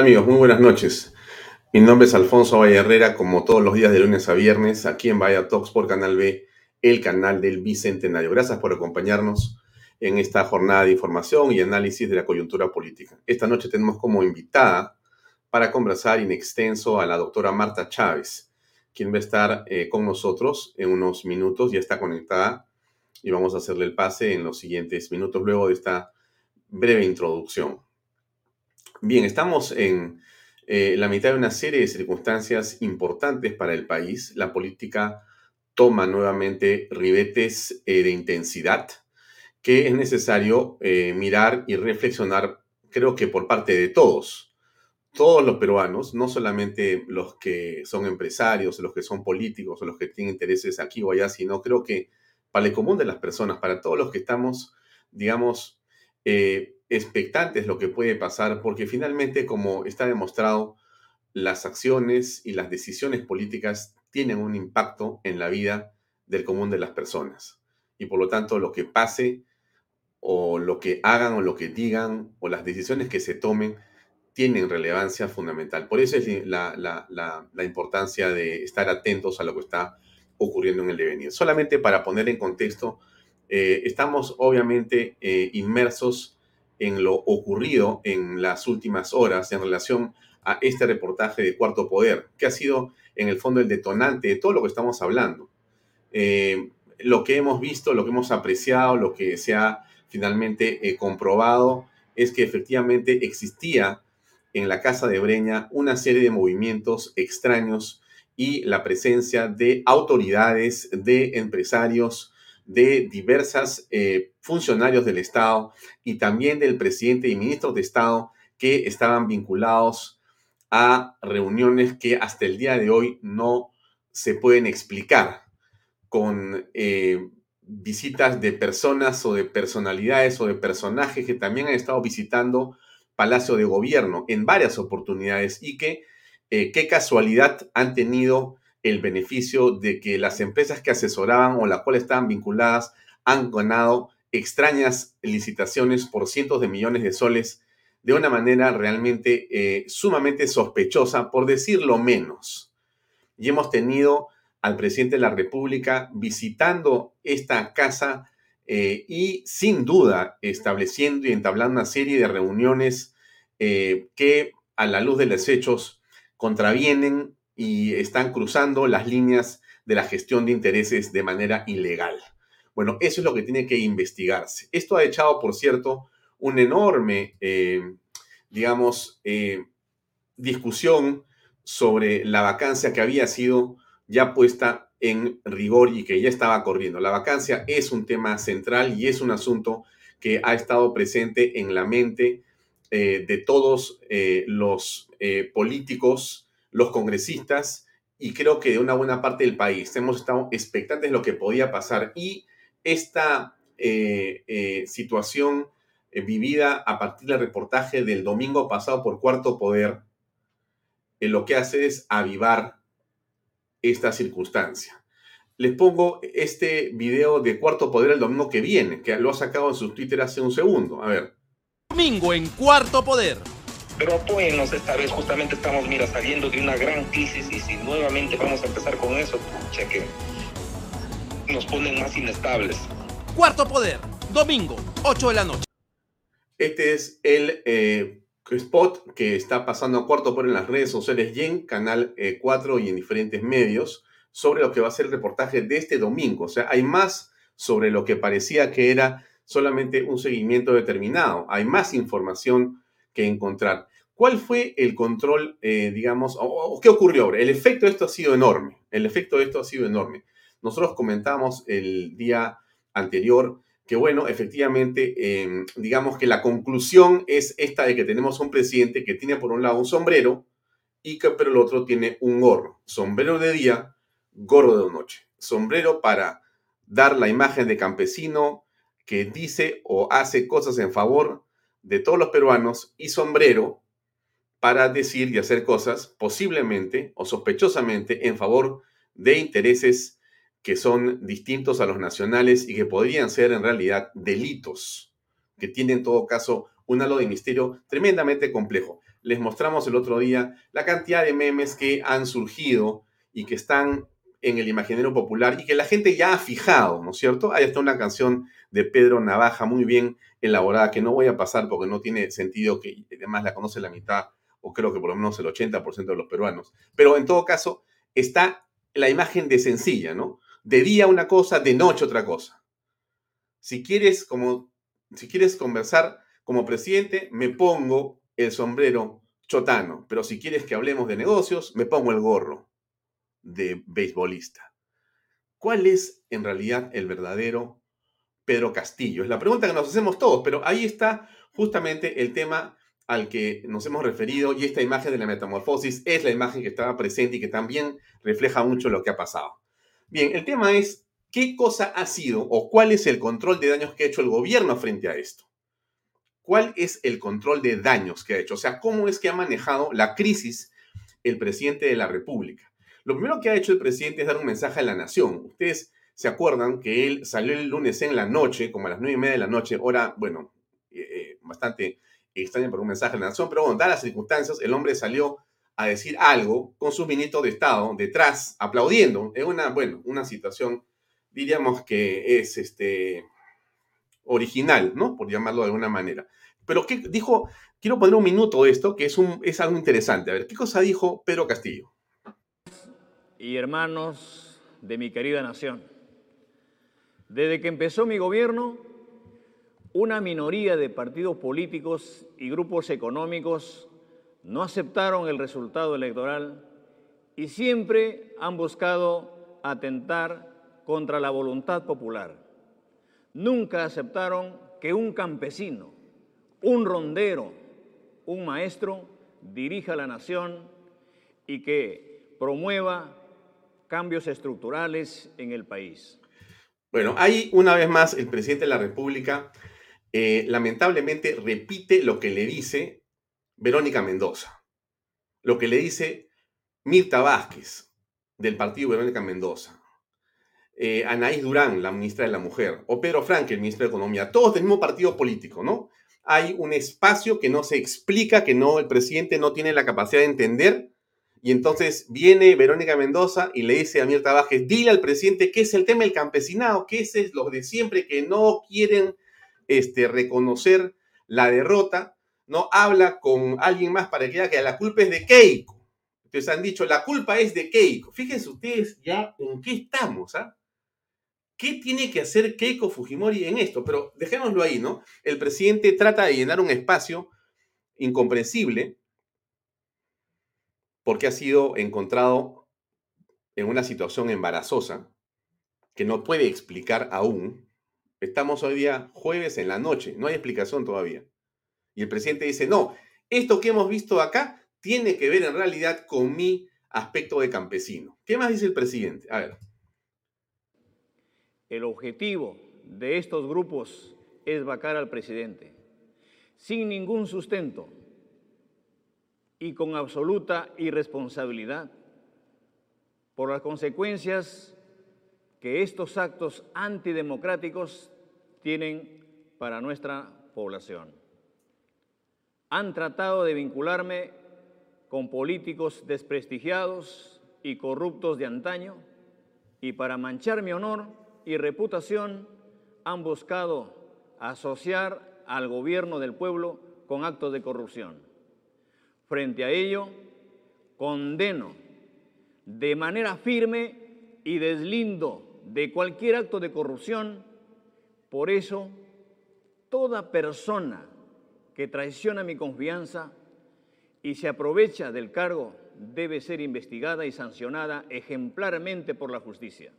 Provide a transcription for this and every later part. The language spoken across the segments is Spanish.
¿Qué tal amigos? Muy buenas noches. Mi nombre es Alfonso Valle Herrera, como todos los días de lunes a viernes, aquí en Vaya Talks por Canal B, el canal del Bicentenario. Gracias por acompañarnos en esta jornada de información y análisis de la coyuntura política. Esta noche tenemos como invitada para conversar in extenso a la doctora Marta Chávez, quien va a estar eh, con nosotros en unos minutos, ya está conectada y vamos a hacerle el pase en los siguientes minutos luego de esta breve introducción. Bien, estamos en eh, la mitad de una serie de circunstancias importantes para el país. La política toma nuevamente ribetes eh, de intensidad que es necesario eh, mirar y reflexionar, creo que por parte de todos, todos los peruanos, no solamente los que son empresarios, los que son políticos los que tienen intereses aquí o allá, sino creo que para el común de las personas, para todos los que estamos, digamos, eh, expectantes lo que puede pasar, porque finalmente, como está demostrado, las acciones y las decisiones políticas tienen un impacto en la vida del común de las personas. Y por lo tanto, lo que pase o lo que hagan o lo que digan o las decisiones que se tomen tienen relevancia fundamental. Por eso es la, la importancia de estar atentos a lo que está ocurriendo en el devenir. Solamente para poner en contexto, eh, estamos obviamente eh, inmersos en lo ocurrido en las últimas horas en relación a este reportaje de Cuarto Poder, que ha sido en el fondo el detonante de todo lo que estamos hablando. Eh, lo que hemos visto, lo que hemos apreciado, lo que se ha finalmente comprobado es que efectivamente existía en la Casa de Breña una serie de movimientos extraños y la presencia de autoridades, de empresarios, de diversas eh, funcionarios del Estado y también del presidente y ministros de Estado que estaban vinculados a reuniones que hasta el día de hoy no se pueden explicar con eh, visitas de personas o de personalidades o de personajes que también han estado visitando Palacio de Gobierno en varias oportunidades y que eh, qué casualidad han tenido el beneficio de que las empresas que asesoraban o las cuales estaban vinculadas han ganado extrañas licitaciones por cientos de millones de soles de una manera realmente eh, sumamente sospechosa, por decirlo menos. Y hemos tenido al presidente de la República visitando esta casa eh, y sin duda estableciendo y entablando una serie de reuniones que a la luz de los hechos contravienen y están cruzando las líneas de la gestión de intereses de manera ilegal. Bueno, eso es lo que tiene que investigarse. Esto ha echado, por cierto, un enorme, eh, digamos, eh, discusión sobre la vacancia que había sido ya puesta en rigor y que ya estaba corriendo. La vacancia es un tema central y es un asunto que ha estado presente en la mente eh, de todos los políticos, los congresistas y creo que de una buena parte del país. Hemos estado expectantes de lo que podía pasar y esta situación vivida a partir del reportaje del domingo pasado por Cuarto Poder, lo que hace es avivar esta circunstancia. Les pongo este video de Cuarto Poder el domingo que viene, que lo ha sacado en su Twitter hace un segundo. A ver. Domingo en Cuarto Poder. Pero apóyennos esta vez, justamente estamos, mira, saliendo de una gran crisis y si nuevamente vamos a empezar con eso, pucha que nos ponen más inestables. Cuarto Poder, domingo, 8 de la noche. Este es el eh, spot que está pasando a Cuarto Poder en las redes sociales y en Canal 4 eh, y en diferentes medios sobre lo que va a ser el reportaje de este domingo. O sea, hay más sobre lo que parecía que era solamente un seguimiento determinado. Hay más información que encontrar. ¿Cuál fue el control, eh, digamos, o, qué ocurrió? El efecto de esto ha sido enorme. El efecto de esto ha sido enorme. Nosotros comentamos el día anterior que, bueno, efectivamente, em, digamos que la conclusión es esta de que tenemos un presidente que tiene por un lado un sombrero y que pero el otro tiene un gorro. Sombrero de día, gorro de noche. Sombrero para dar la imagen de campesino, que dice o hace cosas en favor de todos los peruanos y sombrero para decir y hacer cosas posiblemente o sospechosamente en favor de intereses que son distintos a los nacionales y que podrían ser en realidad delitos, que tienen en todo caso un halo de misterio tremendamente complejo. les mostramos el otro día la cantidad de memes que han surgido y que están en el imaginario popular y que la gente ya ha fijado, ¿no es cierto? Hay hasta una canción de Pedro Navaja muy bien elaborada que no voy a pasar porque no tiene sentido que además la conoce la mitad o creo que por lo menos el 80% de los peruanos. Pero en todo caso está la imagen de sencilla, ¿no? De día una cosa, de noche otra cosa. Si quieres como si quieres conversar como presidente, me pongo el sombrero chotano, pero si quieres que hablemos de negocios, me pongo el gorro de beisbolista. ¿Cuál es en realidad el verdadero Pedro Castillo? Es la pregunta que nos hacemos todos, pero ahí está justamente el tema al que nos hemos referido y esta imagen de la metamorfosis es la imagen que estaba presente y que también refleja mucho lo que ha pasado. Bien, el tema es qué cosa ha sido o cuál es el control de daños que ha hecho el gobierno frente a esto. ¿Cuál es el control de daños que ha hecho? O sea, ¿cómo es que ha manejado la crisis el presidente de la República? Lo primero que ha hecho el presidente es dar un mensaje a la nación. Ustedes se acuerdan que él salió el lunes en la noche, como a las nueve y media de la noche, hora, bueno, eh, eh, bastante extraña por un mensaje a la nación, pero bueno, dadas las circunstancias, el hombre salió a decir algo con sus ministros de Estado detrás, aplaudiendo. Es una, bueno, una situación, diríamos que es este, original, ¿no? Por llamarlo de alguna manera. Pero ¿qué dijo? Quiero poner un minuto de esto, que es, un, es algo interesante. A ver, ¿qué cosa dijo Pedro Castillo? y hermanos de mi querida nación. Desde que empezó mi gobierno, una minoría de partidos políticos y grupos económicos no aceptaron el resultado electoral y siempre han buscado atentar contra la voluntad popular. Nunca aceptaron que un campesino, un rondero, un maestro dirija la nación y que promueva cambios estructurales en el país. Bueno, ahí una vez más el presidente de la República eh, lamentablemente repite lo que le dice Verónica Mendoza, lo que le dice Mirta Vázquez del partido Verónica Mendoza, eh, Anaís Durán, la ministra de la Mujer, o Pedro Frank, el ministro de Economía, todos del mismo partido político, ¿no? Hay un espacio que no se explica, que no el presidente no tiene la capacidad de entender. Y entonces viene Verónica Mendoza y le dice a Mirta Vázquez, dile al presidente qué es el tema del campesinado, que es lo de siempre, que no quieren este, reconocer la derrota, ¿no? Habla con alguien más para que diga que la culpa es de Keiko. Entonces han dicho, la culpa es de Keiko. Fíjense ustedes ya en qué estamos, ¿ah? ¿Qué tiene que hacer Keiko Fujimori en esto? Pero dejémoslo ahí, ¿no? El presidente trata de llenar un espacio incomprensible porque ha sido encontrado en una situación embarazosa que no puede explicar aún. Estamos hoy día jueves en la noche, no hay explicación todavía. Y el presidente dice, no, esto que hemos visto acá tiene que ver en realidad con mi aspecto de campesino. ¿Qué más dice el presidente? A ver. El objetivo de estos grupos es vacar al presidente, sin ningún sustento, y con absoluta irresponsabilidad por las consecuencias que estos actos antidemocráticos tienen para nuestra población. Han tratado de vincularme con políticos desprestigiados y corruptos de antaño y para manchar mi honor y reputación han buscado asociar al gobierno del pueblo con actos de corrupción. Frente a ello, condeno de manera firme y deslindo de cualquier acto de corrupción. Por eso, toda persona que traiciona mi confianza y se aprovecha del cargo debe ser investigada y sancionada ejemplarmente por la justicia.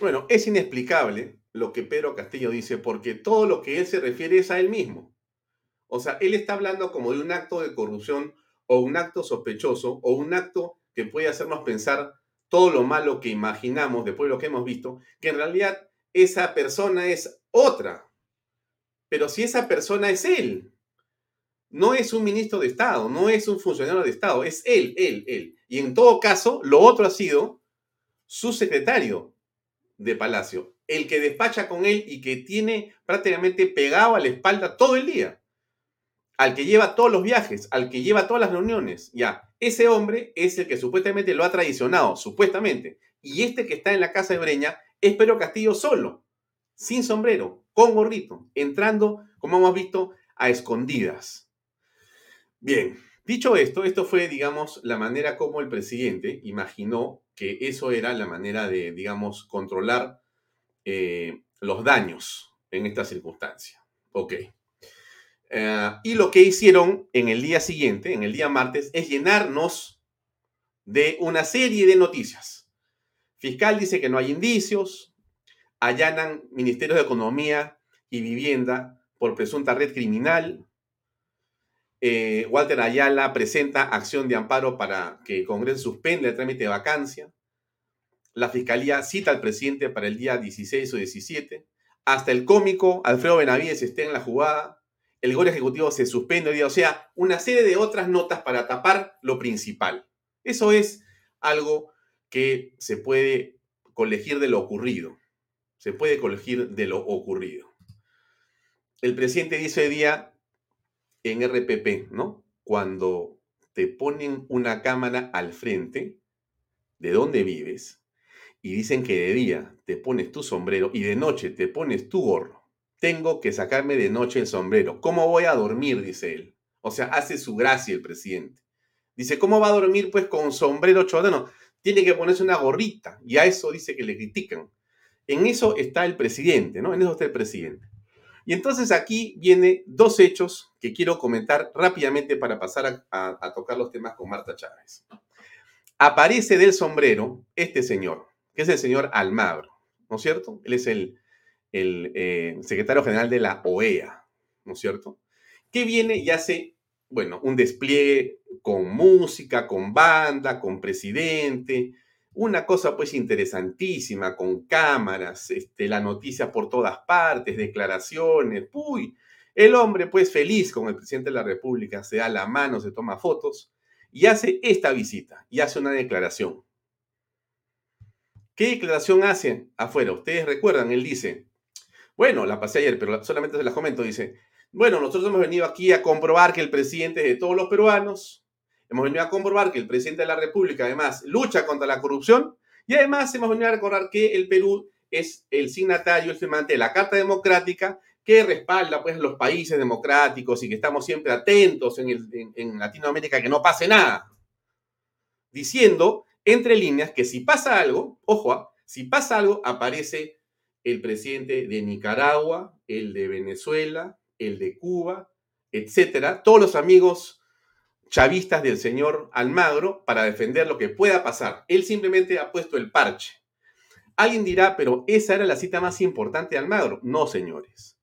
Bueno, es inexplicable lo que Pedro Castillo dice porque todo lo que él se refiere es a él mismo. O sea, él está hablando como de un acto de corrupción o un acto sospechoso o un acto que puede hacernos pensar todo lo malo que imaginamos después de lo que hemos visto, que en realidad esa persona es otra. Pero si esa persona es él, no es un ministro de Estado, no es un funcionario de Estado, es él, él, él. Y en todo caso, lo otro ha sido su secretario de Palacio, el que despacha con él y que tiene prácticamente pegado a la espalda todo el día. al que lleva todos los viajes, al que lleva todas las reuniones. Ya, ese hombre es el que supuestamente lo ha traicionado, supuestamente. Y este que está en la casa de Breña es Pedro Castillo solo, sin sombrero, con gorrito, entrando, como hemos visto, a escondidas. Bien, dicho esto, esto fue, digamos, la manera como el presidente imaginó que eso era la manera de, digamos, controlar eh, los daños en esta circunstancia. Ok. Eh, y lo que hicieron en el día siguiente, en el día martes, es llenarnos de una serie de noticias. Fiscal dice que no hay indicios, allanan ministerios de Economía y Vivienda por presunta red criminal. Eh, Walter Ayala presenta acción de amparo para que el Congreso suspenda el trámite de vacancia. La Fiscalía cita al presidente para el día 16 o 17. Hasta el cómico Alfredo Benavides está en la jugada el gol ejecutivo se suspende, o sea, una serie de otras notas para tapar lo principal. Eso es algo que se puede colegir de lo ocurrido. Se puede colegir de lo ocurrido. El presidente dice hoy día en RPP, ¿no? Cuando te ponen una cámara al frente de donde vives y dicen que de día te pones tu sombrero y de noche te pones tu gorro tengo que sacarme de noche el sombrero. ¿Cómo voy a dormir? Dice él. O sea, hace su gracia el presidente. Dice, ¿cómo va a dormir pues con sombrero chodano? Tiene que ponerse una gorrita. Y a eso dice que le critican. En eso está el presidente, ¿no? En eso está el presidente. Y entonces aquí viene dos hechos que quiero comentar rápidamente para pasar a, tocar los temas con Marta Chávez. Aparece del sombrero este señor, que es el señor Almagro, ¿no es cierto? Él es el el eh, secretario general de la OEA, ¿no es cierto? Que viene y hace, bueno, un despliegue con música, con banda, con presidente, una cosa pues interesantísima, con cámaras, este, la noticia por todas partes, declaraciones, uy, el hombre pues feliz con el presidente de la República, se da la mano, se toma fotos y hace esta visita y hace una declaración. ¿Qué declaración hace afuera? Ustedes recuerdan, él dice, bueno, la pasé ayer, pero solamente se la comento. Dice, bueno, nosotros hemos venido aquí a comprobar que el presidente de todos los peruanos, hemos venido a comprobar que el presidente de la República además lucha contra la corrupción y además hemos venido a recordar que el Perú es el signatario, el firmante de la Carta Democrática que respalda pues los países democráticos y que estamos siempre atentos en, en Latinoamérica que no pase nada. Diciendo entre líneas que si pasa algo, ojo, ¿ah? si pasa algo aparece el presidente de Nicaragua, el de Venezuela, el de Cuba, etcétera, todos los amigos chavistas del señor Almagro para defender lo que pueda pasar. Él simplemente ha puesto el parche. Alguien dirá, pero esa era la cita más importante de Almagro. No, señores.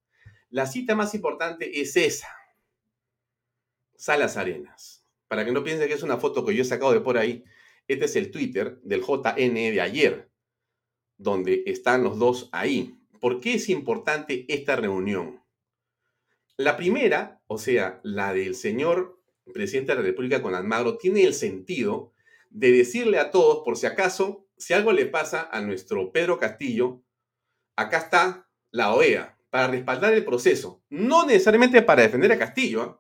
La cita más importante es esa. Salas Arenas. Para que no piensen que es una foto que yo he sacado de por ahí, este es el Twitter del JN de ayer donde están los dos ahí. ¿Por qué es importante esta reunión? La primera, o sea, la del señor presidente de la República con Almagro, tiene el sentido de decirle a todos, por si acaso, si algo le pasa a nuestro Pedro Castillo, acá está la OEA, para respaldar el proceso. No necesariamente para defender a Castillo, ¿eh?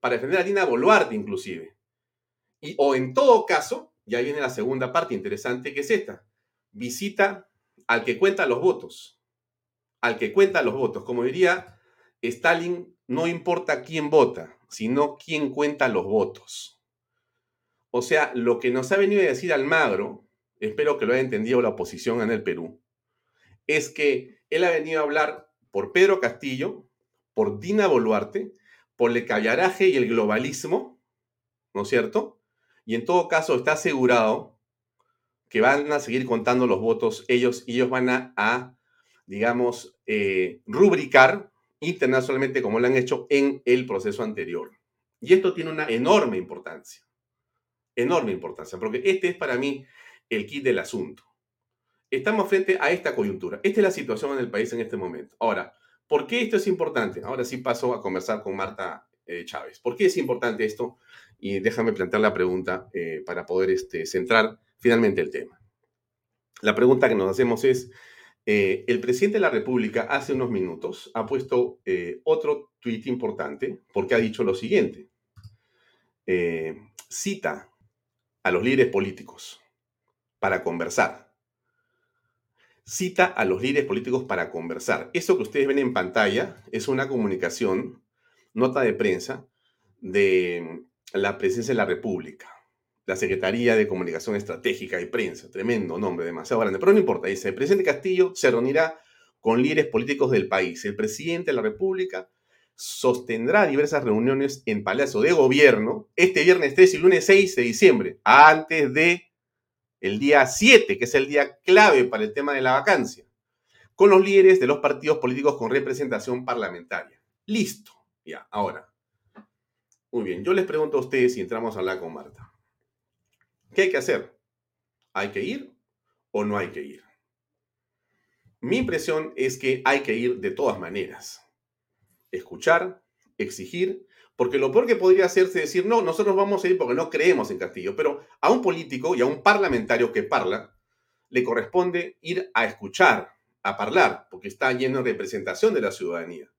para defender a Dina Boluarte inclusive. Y, o en todo caso, ya viene la segunda parte interesante, que es esta visita al que cuenta los votos. Al que cuenta los votos. Como diría Stalin, no importa quién vota, sino quién cuenta los votos. O sea, lo que nos ha venido a decir Almagro, espero que lo haya entendido la oposición en el Perú, es que él ha venido a hablar por Pedro Castillo, por Dina Boluarte, por el callaraje y el globalismo, ¿no es cierto? Y en todo caso está asegurado que van a seguir contando los votos ellos y ellos van a, digamos, eh, rubricar internacionalmente como lo han hecho en el proceso anterior. Y esto tiene una enorme importancia, enorme importancia, porque este es para mí el kit del asunto. Estamos frente a esta coyuntura. Esta es la situación en el país en este momento. Ahora, ¿por qué esto es importante? Ahora sí paso a conversar con Marta eh, Chávez. ¿Por qué es importante esto? Y déjame plantear la pregunta eh, para poder este, centrar finalmente el tema. La pregunta que nos hacemos es, Eh, el presidente de la República hace unos minutos ha puesto eh, otro tuit importante porque ha dicho lo siguiente. Eh, cita a los líderes políticos para conversar. Cita a los líderes políticos para conversar. Eso que ustedes ven en pantalla es una comunicación, nota de prensa de la presidencia de la República la Secretaría de Comunicación Estratégica y Prensa. Tremendo nombre, demasiado grande. Pero no importa, dice, el presidente Castillo se reunirá con líderes políticos del país. El presidente de la República sostendrá diversas reuniones en Palacio de Gobierno este viernes 3 y lunes 6 de diciembre, antes de el día 7, que es el día clave para el tema de la vacancia, con los líderes de los partidos políticos con representación parlamentaria. Listo. Ya, ahora. Muy bien, yo les pregunto a ustedes si entramos a hablar con Marta. ¿Qué hay que hacer? ¿Hay que ir o no hay que ir? Mi impresión es que hay que ir de todas maneras. Escuchar, exigir, porque lo peor que podría hacerse es decir, no, nosotros vamos a ir porque no creemos en Castillo, pero a un político y a un parlamentario que parla, le corresponde ir a escuchar, a hablar, porque está lleno de representación de la ciudadanía.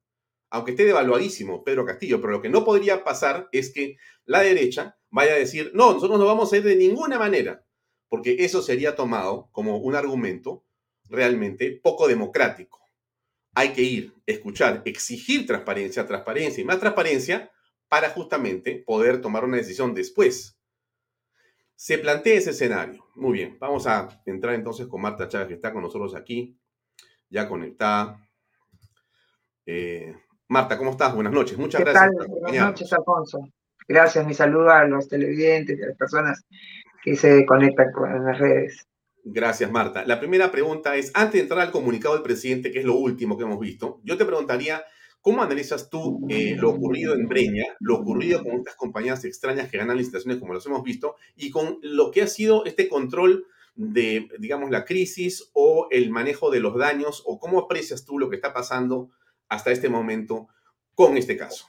Aunque esté devaluadísimo Pedro Castillo, pero lo que no podría pasar es que la derecha vaya a decir, no, nosotros no vamos a ir de ninguna manera, porque eso sería tomado como un argumento realmente poco democrático. Hay que ir, escuchar, exigir transparencia, transparencia y más transparencia para justamente poder tomar una decisión después. Se plantea ese escenario. Muy bien, vamos a entrar entonces con Marta Chávez, que está con nosotros aquí, ya conectada. Eh, Marta, ¿cómo estás? Buenas noches. Muchas gracias. Buenas noches, Alfonso. Gracias, mi saludo a los televidentes y a las personas que se conectan con las redes. Gracias, Marta. La primera pregunta es, antes de entrar al comunicado del presidente, que es lo último que hemos visto, yo te preguntaría, ¿cómo analizas tú eh, lo ocurrido en Breña, lo ocurrido con estas compañías extrañas que ganan licitaciones como los hemos visto, y con lo que ha sido este control de, digamos, la crisis o el manejo de los daños, o cómo aprecias tú lo que está pasando hasta este momento con este caso?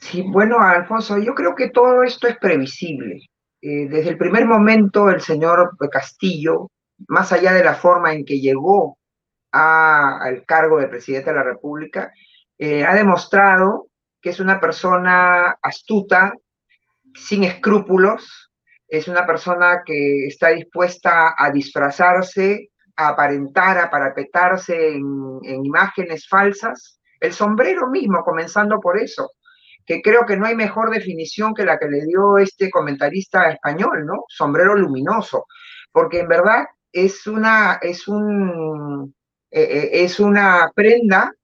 Sí, bueno, Alfonso, yo creo que todo esto es previsible. Eh, desde el primer momento, el señor Castillo, más allá de la forma en que llegó al cargo de presidente de la República, eh, ha demostrado que es una persona astuta, sin escrúpulos, es una persona que está dispuesta a disfrazarse, a aparentar, a parapetarse en imágenes falsas. El sombrero mismo, comenzando por eso que creo que no hay mejor definición que la que le dio este comentarista español, ¿no? Sombrero luminoso, porque en verdad es una, es un, eh, eh, es una prenda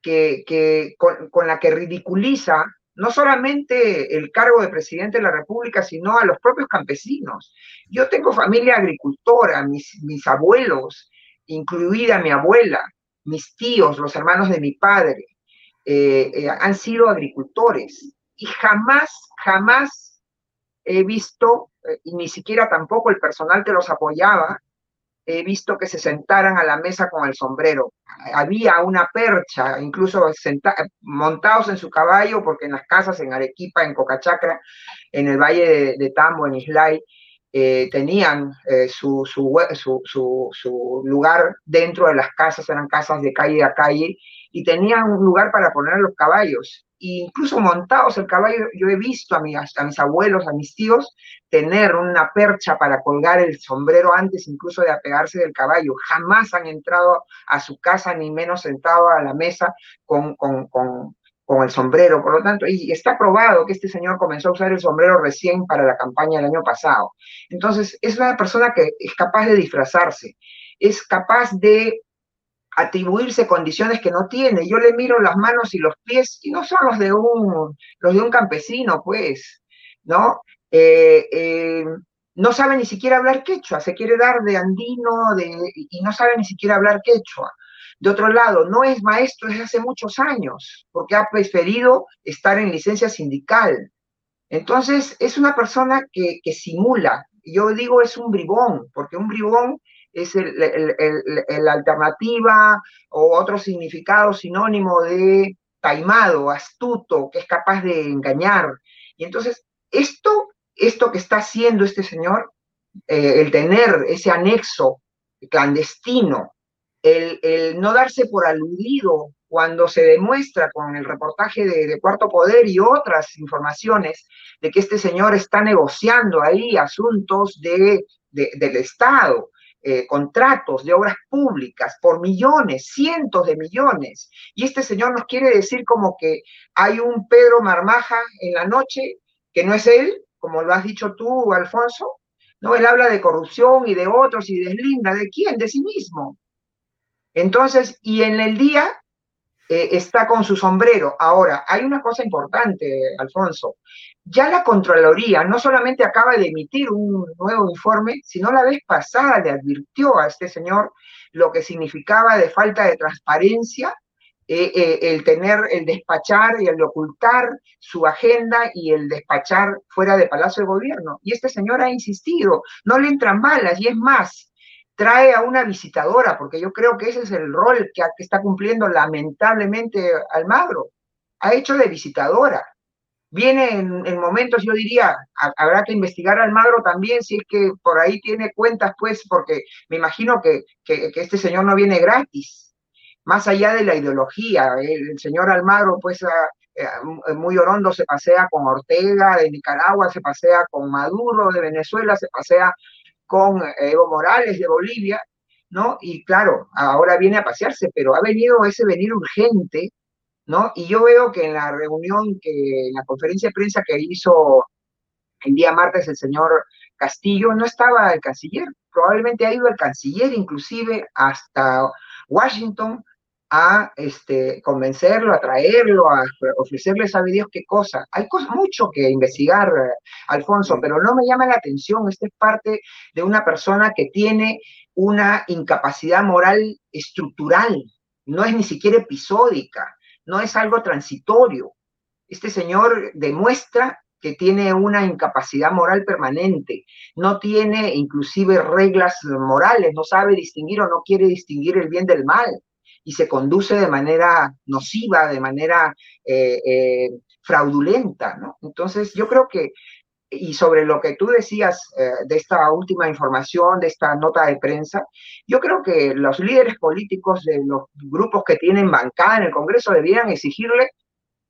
que, que con, la que ridiculiza no solamente el cargo de presidente de la República, sino a los propios campesinos. Yo tengo familia agricultora, mis, mis abuelos, incluida mi abuela, mis tíos, los hermanos de mi padre, eh, eh, han sido agricultores y jamás, jamás he visto, eh, y ni siquiera tampoco el personal que los apoyaba, he visto que se sentaran a la mesa con el sombrero. Había una percha, incluso montados en su caballo, porque en las casas en Arequipa, en Cocachacra, en el Valle de, Tambo, en Islay, tenían su, su, su, lugar dentro de las casas, eran casas de calle a calle, y tenían un lugar para poner los caballos. E incluso montados el caballo, yo he visto a, a mis abuelos, a mis tíos, tener una percha para colgar el sombrero antes incluso de apegarse del caballo. Jamás han entrado a su casa, ni menos sentado a la mesa con, con, con el sombrero. Por lo tanto, y está probado que este señor comenzó a usar el sombrero recién para la campaña del año pasado. Entonces, es una persona que es capaz de disfrazarse, es capaz de atribuirse condiciones que no tiene. Yo le miro las manos y los pies y no son los de un, los de un campesino, pues, ¿no? Eh, eh, no sabe ni siquiera hablar quechua, se quiere dar de andino de, y no sabe ni siquiera hablar quechua. De otro lado, no es maestro desde hace muchos años, porque ha preferido estar en licencia sindical. Entonces, es una persona que, que simula. Yo digo es un bribón, porque un bribón es la alternativa o otro significado sinónimo de taimado, astuto, que es capaz de engañar. Y entonces, esto, esto que está haciendo este señor, eh, el tener ese anexo clandestino el, no darse por aludido cuando se demuestra con el reportaje de, Cuarto Poder y otras informaciones de que este señor está negociando ahí asuntos de, del Estado, eh, contratos de obras públicas por millones, cientos de millones. Y este señor nos quiere decir como que hay un Pedro Marmaja en la noche, que no es él, como lo has dicho tú, Alfonso. No, él habla de corrupción y de otros y deslinda. ¿De quién? De sí mismo. Entonces, y en el día eh, está con su sombrero. Ahora, hay una cosa importante, Alfonso. Ya la Contraloría no solamente acaba de emitir un nuevo informe, sino la vez pasada le advirtió a este señor lo que significaba de falta de transparencia eh, eh, el tener, el despachar y el ocultar su agenda y el despachar fuera de Palacio de Gobierno. Y este señor ha insistido, no le entran balas y es más, trae a una visitadora, porque yo creo que ese es el rol que, está cumpliendo lamentablemente Almagro. Ha hecho de visitadora. Viene en, momentos, yo diría, habrá que investigar a Almagro también, si es que por ahí tiene cuentas, pues, porque me imagino que, este señor no viene gratis. Más allá de la ideología, el, señor Almagro, pues, eh, muy orondo se pasea con Ortega de Nicaragua, se pasea con Maduro de Venezuela, se pasea con Evo Morales de Bolivia, ¿no? Y claro, ahora viene a pasearse, pero ha venido ese venir urgente, ¿no? Y yo veo que en la reunión, que en la conferencia de prensa que hizo el día martes el señor Castillo, no estaba el canciller, probablemente ha ido el canciller inclusive hasta Washington a este, convencerlo, a traerlo, a ofrecerle, sabe Dios qué cosa. Hay mucho que investigar, Alfonso, pero no me llama la atención. Esta es parte de una persona que tiene una incapacidad moral estructural, no es ni siquiera episódica, no es algo transitorio. Este señor demuestra que tiene una incapacidad moral permanente, no tiene inclusive reglas morales, no sabe distinguir o no quiere distinguir el bien del mal y se conduce de manera nociva, de manera eh, eh, fraudulenta, ¿no? Entonces, yo creo que, y sobre lo que tú decías eh, de esta última información, de esta nota de prensa, yo creo que los líderes políticos de los grupos que tienen bancada en el Congreso debieran exigirle,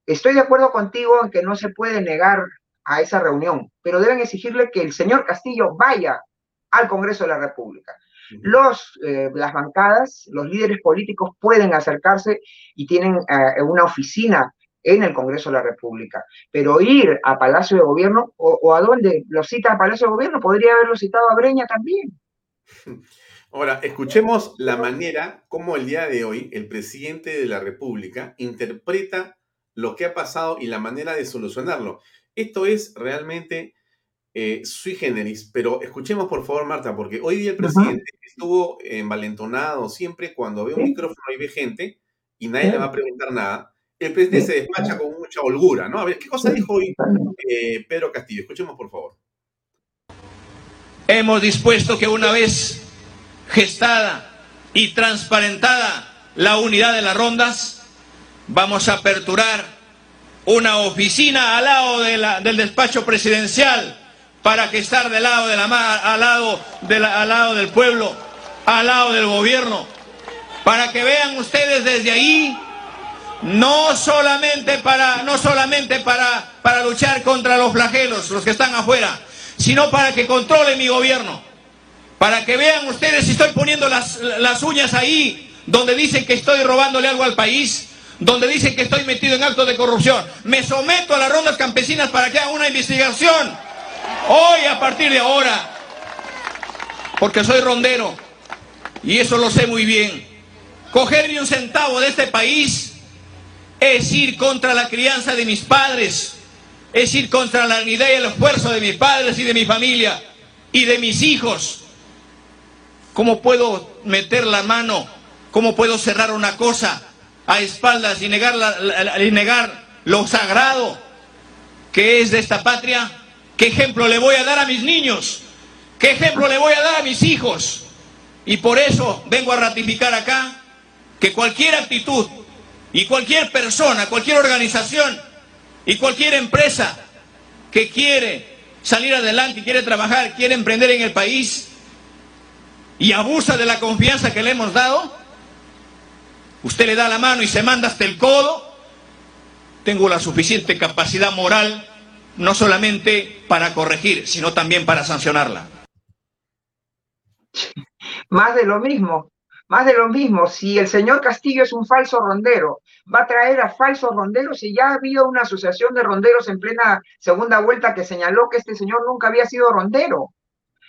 estoy de acuerdo contigo en que no se puede negar a esa reunión, pero deben exigirle que el señor Castillo vaya al Congreso de la República. Los, eh, las bancadas, los líderes políticos pueden acercarse y tienen eh, una oficina en el Congreso de la República. Pero ir a Palacio de Gobierno, o, a dónde lo cita a Palacio de Gobierno, podría haberlo citado a Breña también. Ahora, escuchemos la manera como el día de hoy el presidente de la República interpreta lo que ha pasado y la manera de solucionarlo. Esto es realmente eh, sui generis, pero escuchemos por favor, Marta, porque hoy día el presidente estuvo envalentonado siempre cuando ve un micrófono y ve gente y nadie le va a preguntar nada. El presidente se despacha con mucha holgura, ¿no? A ver, ¿qué cosa dijo hoy eh, Pedro Castillo? Escuchemos por favor. Hemos dispuesto que una vez gestada y transparentada la unidad de las rondas, vamos a aperturar una oficina al lado de la, del despacho presidencial para que estar del lado de la al lado, al lado del pueblo, al lado del gobierno, para que vean ustedes desde ahí, no solamente para, no solamente para, para luchar contra los flagelos, los que están afuera, sino para que controle mi gobierno, para que vean ustedes si estoy poniendo las, las uñas ahí, donde dicen que estoy robándole algo al país, donde dicen que estoy metido en actos de corrupción. Me someto a las rondas campesinas para que hagan una investigación Hoy, a partir de ahora, porque soy rondero y eso lo sé muy bien, cogerme un centavo de este país es ir contra la crianza de mis padres, es ir contra la unidad y el esfuerzo de mis padres y de mi familia y de mis hijos. ¿Cómo puedo meter la mano? ¿Cómo puedo cerrar una cosa a espaldas y negar, y negar lo sagrado que es de esta patria? ¿Qué ejemplo le voy a dar a mis niños? ¿Qué ejemplo le voy a dar a mis hijos? Y por eso vengo a ratificar acá que cualquier actitud y cualquier persona, cualquier organización y cualquier empresa que quiere salir adelante, quiere trabajar, quiere emprender en el país y abusa de la confianza que le hemos dado, usted le da la mano y se manda hasta el codo, tengo la suficiente capacidad moral no solamente para corregir, sino también para sancionarla. Más de lo mismo, más de lo mismo. Si el señor Castillo es un falso rondero, va a traer a falsos ronderos y ya había una asociación de ronderos en plena segunda vuelta que señaló que este señor nunca había sido rondero.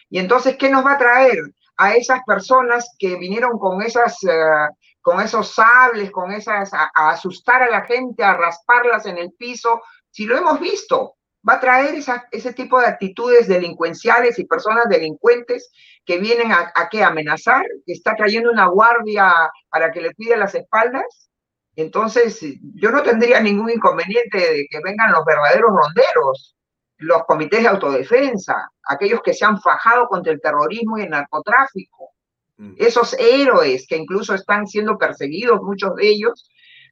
Y entonces, ¿qué nos va a traer? A esas personas que vinieron con esas... Eh, con esos sables, con esas, a, asustar a la gente, a rasparlas en el piso, si lo hemos visto, va a traer ese tipo de actitudes delincuenciales y personas delincuentes que vienen a, a ¿qué? amenazar, que está trayendo una guardia para que le cuide las espaldas. Entonces, yo no tendría ningún inconveniente de que vengan los verdaderos ronderos, los comités de autodefensa, aquellos que se han fajado contra el terrorismo y el narcotráfico, esos héroes que incluso están siendo perseguidos, muchos de ellos,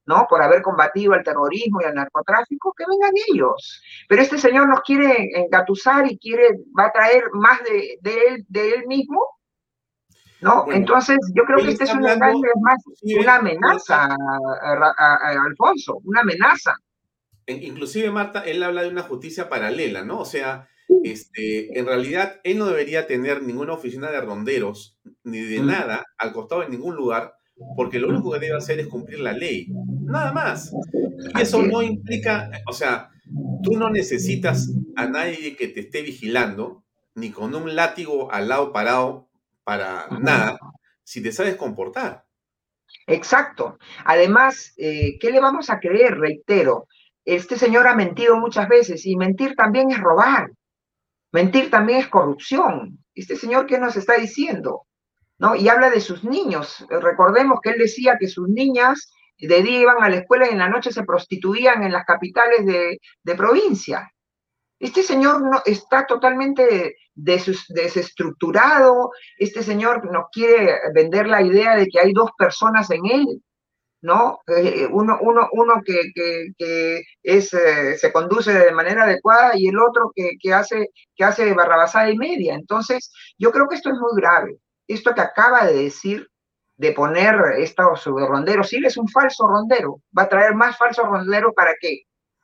¿no? Por haber combatido el terrorismo y el narcotráfico, que vengan ellos. Pero este señor nos quiere engatusar y quiere, va a traer más de, él, de él mismo, ¿no? Entonces, yo creo que este es una, más una amenaza, a, Alfonso, una amenaza. Inclusive, Marta, él habla de una justicia paralela, ¿no? O sea, este, en realidad, él no debería tener ninguna oficina de ronderos, ni de nada, al costado de ningún lugar, porque lo único que debe hacer es cumplir la ley, nada más. Y eso no implica, o sea, tú no necesitas a nadie que te esté vigilando, ni con un látigo al lado parado para nada, si te sabes comportar. Exacto. Además, eh, ¿qué le vamos a creer? Reitero, este señor ha mentido muchas veces y mentir también es robar. Mentir también es corrupción. Este señor, ¿qué nos está diciendo? ¿no? Y habla de sus niños. Recordemos que él decía que sus niñas de iban a la escuela y en la noche se prostituían en las capitales de, provincia. Este señor no, está totalmente desestructurado, este señor nos quiere vender la idea de que hay dos personas en él, ¿no? Eh, uno, uno, uno que, que, es, eh, se conduce de manera adecuada y el otro que, que, hace, que hace barrabasada y media. Entonces, yo creo que esto es muy grave esto que acaba de decir, de poner estos ronderos, si él es un falso rondero, va a traer más falsos ronderos para qué?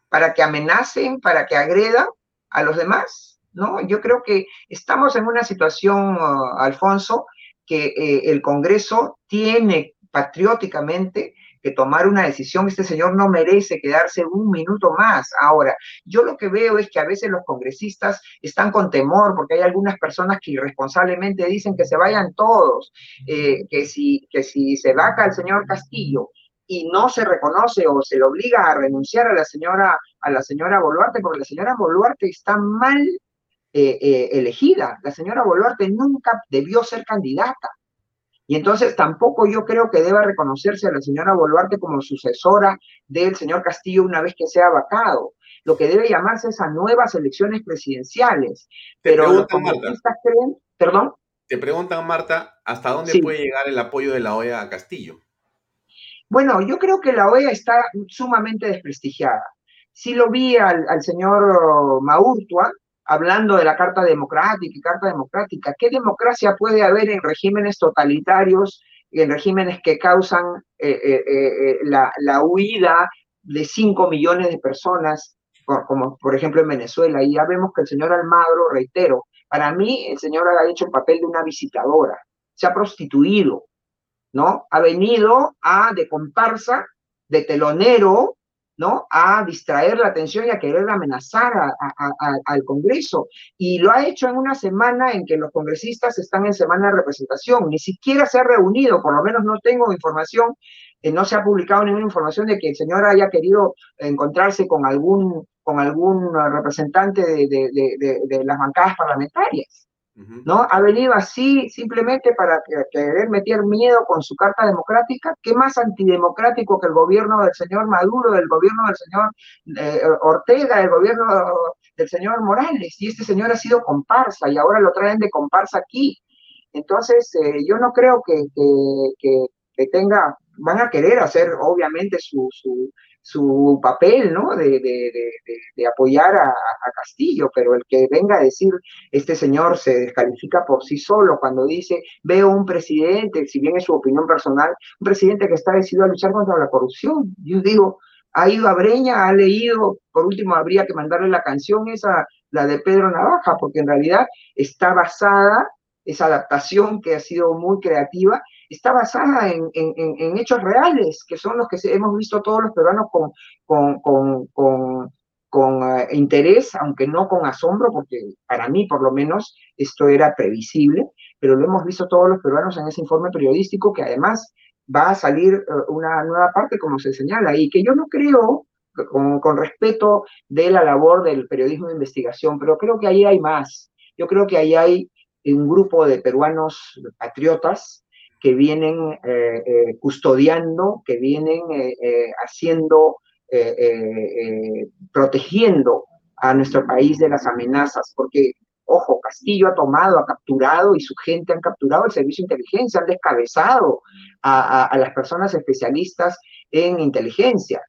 Para que amenacen, para que agredan a los demás, ¿no? Yo creo que estamos en una situación, uh, Alfonso, que eh, el Congreso tiene patrióticamente que tomar una decisión. Este señor no merece quedarse un minuto más. Ahora, yo lo que veo es que a veces los congresistas están con temor porque hay algunas personas que irresponsablemente dicen que se vayan todos, eh, que, si, que si se vaca el señor Castillo y no se reconoce o se le obliga a renunciar a la señora, a la señora Boluarte, porque la señora Boluarte está mal eh, eh, elegida. La señora Boluarte nunca debió ser candidata. Y entonces tampoco yo creo que deba reconocerse a la señora Boluarte como sucesora del señor Castillo una vez que sea vacado. Lo que debe llamarse es a nuevas elecciones presidenciales. Pero los congresistas creen, perdón. Te preguntan, Marta, ¿hasta dónde puede llegar el apoyo de la OEA a Castillo? Bueno, yo creo que la OEA está sumamente desprestigiada. Sí lo vi al, al señor Maurtua, hablando de la Carta Democrática y Carta Democrática. ¿Qué democracia puede haber en regímenes totalitarios y en regímenes que causan eh, eh, eh, la, huida de 5 millones de personas, como por ejemplo en Venezuela? Y ya vemos que el señor Almagro, reitero, para mí el señor ha hecho el papel de una visitadora, se ha prostituido, ¿no? Ha venido a de comparsa, de telonero, ¿no? A distraer la atención y a querer amenazar al Congreso. Y lo ha hecho en una semana en que los congresistas están en semana de representación. Ni siquiera se ha reunido, por lo menos no tengo información, eh, no se ha publicado ninguna información de que el señor haya querido encontrarse con algún, con algún representante de las bancadas parlamentarias. ¿No? Ha venido así simplemente para querer meter miedo con su carta democrática. ¿Qué más antidemocrático que el gobierno del señor Maduro, del gobierno del señor eh, Ortega, del gobierno del señor Morales? Y este señor ha sido comparsa y ahora lo traen de comparsa aquí. Entonces, eh, yo no creo que, que, tenga, van a querer hacer obviamente su papel, ¿no? De, apoyar a, Castillo, pero el que venga a decir, este señor se descalifica por sí solo cuando dice, veo un presidente, si bien es su opinión personal, un presidente que está decidido a luchar contra la corrupción. Yo digo, ha ido a Breña, ha leído, por último habría que mandarle la canción esa, la de Pedro Navaja, porque en realidad está basada, esa adaptación que ha sido muy creativa, está basada en, hechos reales, que son los que hemos visto todos los peruanos con, con, con, eh, interés, aunque no con asombro, porque para mí por lo menos esto era previsible, pero lo hemos visto todos los peruanos en ese informe periodístico que además va a salir eh, una nueva parte, como se señala, y que yo no creo, con, con respeto de la labor del periodismo de investigación, pero creo que ahí hay más. Yo creo que ahí hay un grupo de peruanos patriotas que vienen eh, eh, custodiando, que vienen eh, haciendo, protegiendo a nuestro país de las amenazas, porque, ojo, Castillo ha tomado, ha capturado y su gente han capturado el servicio de inteligencia, han descabezado a, las personas especialistas en inteligencia.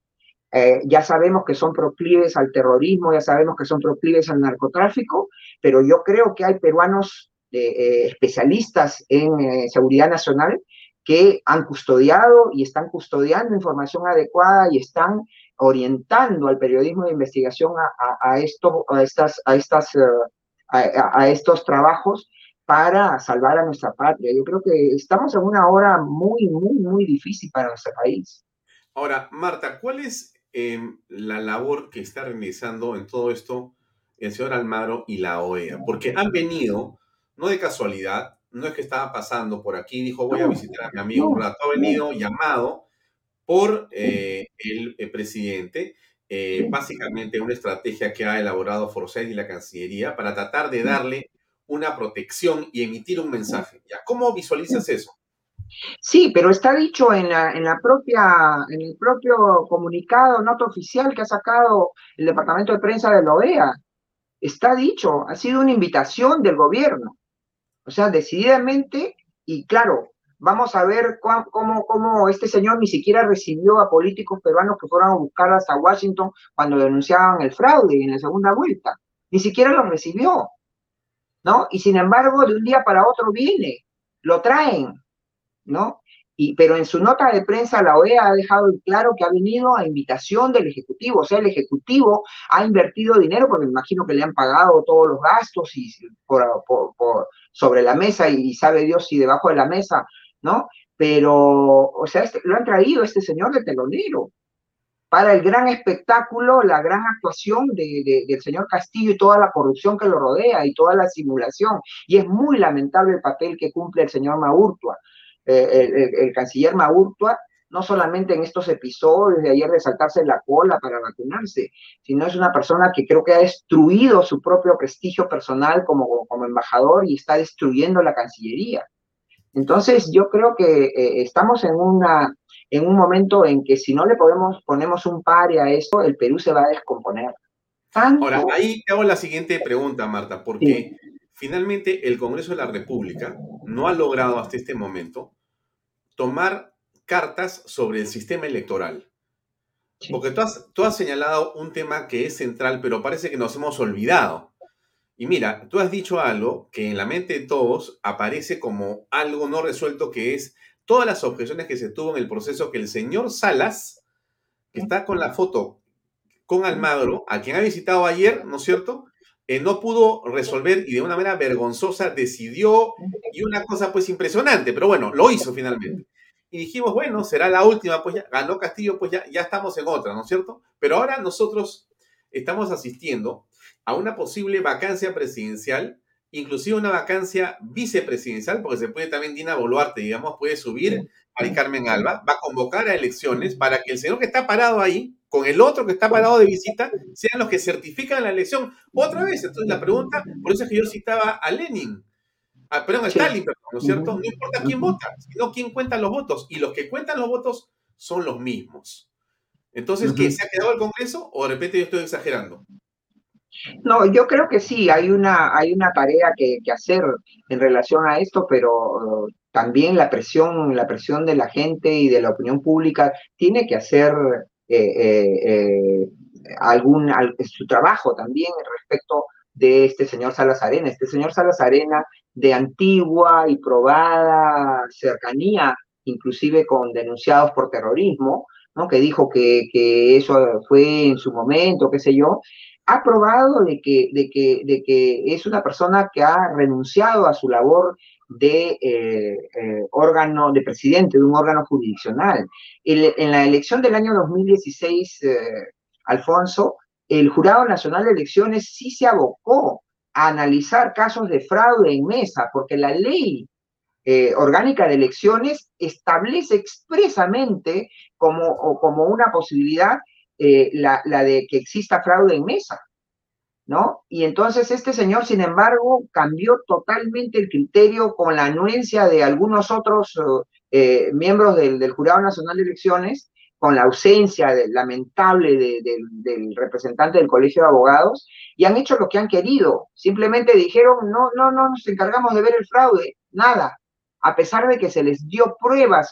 ya sabemos que son proclives al terrorismo, ya sabemos que son proclives al narcotráfico, pero yo creo que hay peruanos eh, especialistas en eh, seguridad nacional que han custodiado y están custodiando información adecuada y están orientando al periodismo de investigación a, esto, a, estas, a, estas, eh, a, estos trabajos para salvar a nuestra patria. Yo creo que estamos en una hora muy, muy, muy difícil para nuestro país. Ahora, Marta, ¿cuál es em, la labor que está realizando en todo esto el señor Almagro y la OEA? Porque han venido no de casualidad, no es que estaba pasando por aquí, dijo voy a visitar a mi amigo un rato, ha venido llamado por eh, el, presidente, eh, básicamente una estrategia que ha elaborado Forsyth y la Cancillería para tratar de darle una protección y emitir un mensaje. ¿Ya? ¿Cómo visualizas eso? Sí, pero está dicho en la, en la propia, en el propio comunicado, nota oficial que ha sacado el Departamento de Prensa de la OEA. Está dicho, ha sido una invitación del gobierno. O sea, decididamente, y claro, vamos a ver cómo, este señor ni siquiera recibió a políticos peruanos que fueron a buscar hasta Washington cuando denunciaban el fraude en la segunda vuelta. Ni siquiera los recibió, ¿no? Y sin embargo, de un día para otro viene, lo traen, ¿no? Pero en su nota de prensa la OEA ha dejado claro que ha venido a invitación del Ejecutivo, o sea, el Ejecutivo ha invertido dinero, porque me imagino que le han pagado todos los gastos y por, sobre la mesa y sabe Dios si debajo de la mesa, ¿no? Pero, o sea, este, lo han traído este señor de telonero para el gran espectáculo, la gran actuación del señor Castillo y toda la corrupción que lo rodea y toda la simulación. Y es muy lamentable el papel que cumple el señor Maurtua. Eh, el, canciller Maurtua, no solamente en estos episodios de ayer de saltarse la cola para vacunarse, sino es una persona que creo que ha destruido su propio prestigio personal como, como embajador y está destruyendo la Cancillería. Entonces, yo creo que eh, estamos en, una, en un momento en que si no le podemos, ponemos un pare a esto, el Perú se va a descomponer. Ahora, ahí te hago la siguiente pregunta, Marta, porque finalmente el Congreso de la República no ha logrado hasta este momento tomar cartas sobre el sistema electoral. Porque tú has, tú has señalado un tema que es central, pero parece que nos hemos olvidado. Y mira, tú has dicho algo que en la mente de todos aparece como algo no resuelto, que es todas las objeciones que se tuvo en el proceso que el señor Salas, que está con la foto con Almagro, a quien ha visitado ayer, ¿no es cierto? Eh, no pudo resolver y de una manera vergonzosa decidió y una cosa pues impresionante, pero bueno, lo hizo finalmente. Y dijimos, bueno, será la última, pues ya ganó Castillo, pues ya, ya estamos en otra, ¿no es cierto? Pero ahora nosotros estamos asistiendo a una posible vacancia presidencial, inclusive una vacancia vicepresidencial, porque se puede también Dina Boluarte, digamos, puede subir a Carmen Alba, va a convocar a elecciones para que el señor que está parado ahí con el otro que está parado de visita sean los que certifican la elección. Otra vez, entonces la pregunta, por eso es que yo citaba a Lenin, perdón, a Stalin, ¿no es cierto? No importa quién vota, sino quién cuenta los votos. Y los que cuentan los votos son los mismos. Entonces, ¿qué? ¿Se ha quedado el Congreso o de repente yo estoy exagerando? No, yo creo que sí, hay una, hay una tarea que, que hacer en relación a esto, pero también la presión, la presión de la gente y de la opinión pública tiene que hacer algún, su trabajo también respecto de este señor Salazarena. Este señor Salazarena, de antigua y probada cercanía, inclusive con denunciados por terrorismo, ¿no? que dijo que, que eso fue en su momento, qué sé yo, ha probado de que, de, que, de que es una persona que ha renunciado a su labor de eh, eh, órgano, de presidente de un órgano jurisdiccional. en la elección del año 2016, eh, Alfonso, el Jurado Nacional de Elecciones sí se abocó a analizar casos de fraude en mesa, porque la ley orgánica de elecciones establece expresamente como, como una posibilidad eh, la, de que exista fraude en mesa. ¿No? Y entonces este señor, sin embargo, cambió totalmente el criterio con la anuencia de algunos otros eh, miembros del, Jurado Nacional de Elecciones con la ausencia lamentable del representante del Colegio de Abogados, y han hecho lo que han querido. Simplemente dijeron, no, no, no nos encargamos de ver el fraude, nada. A pesar de que se les dio pruebas,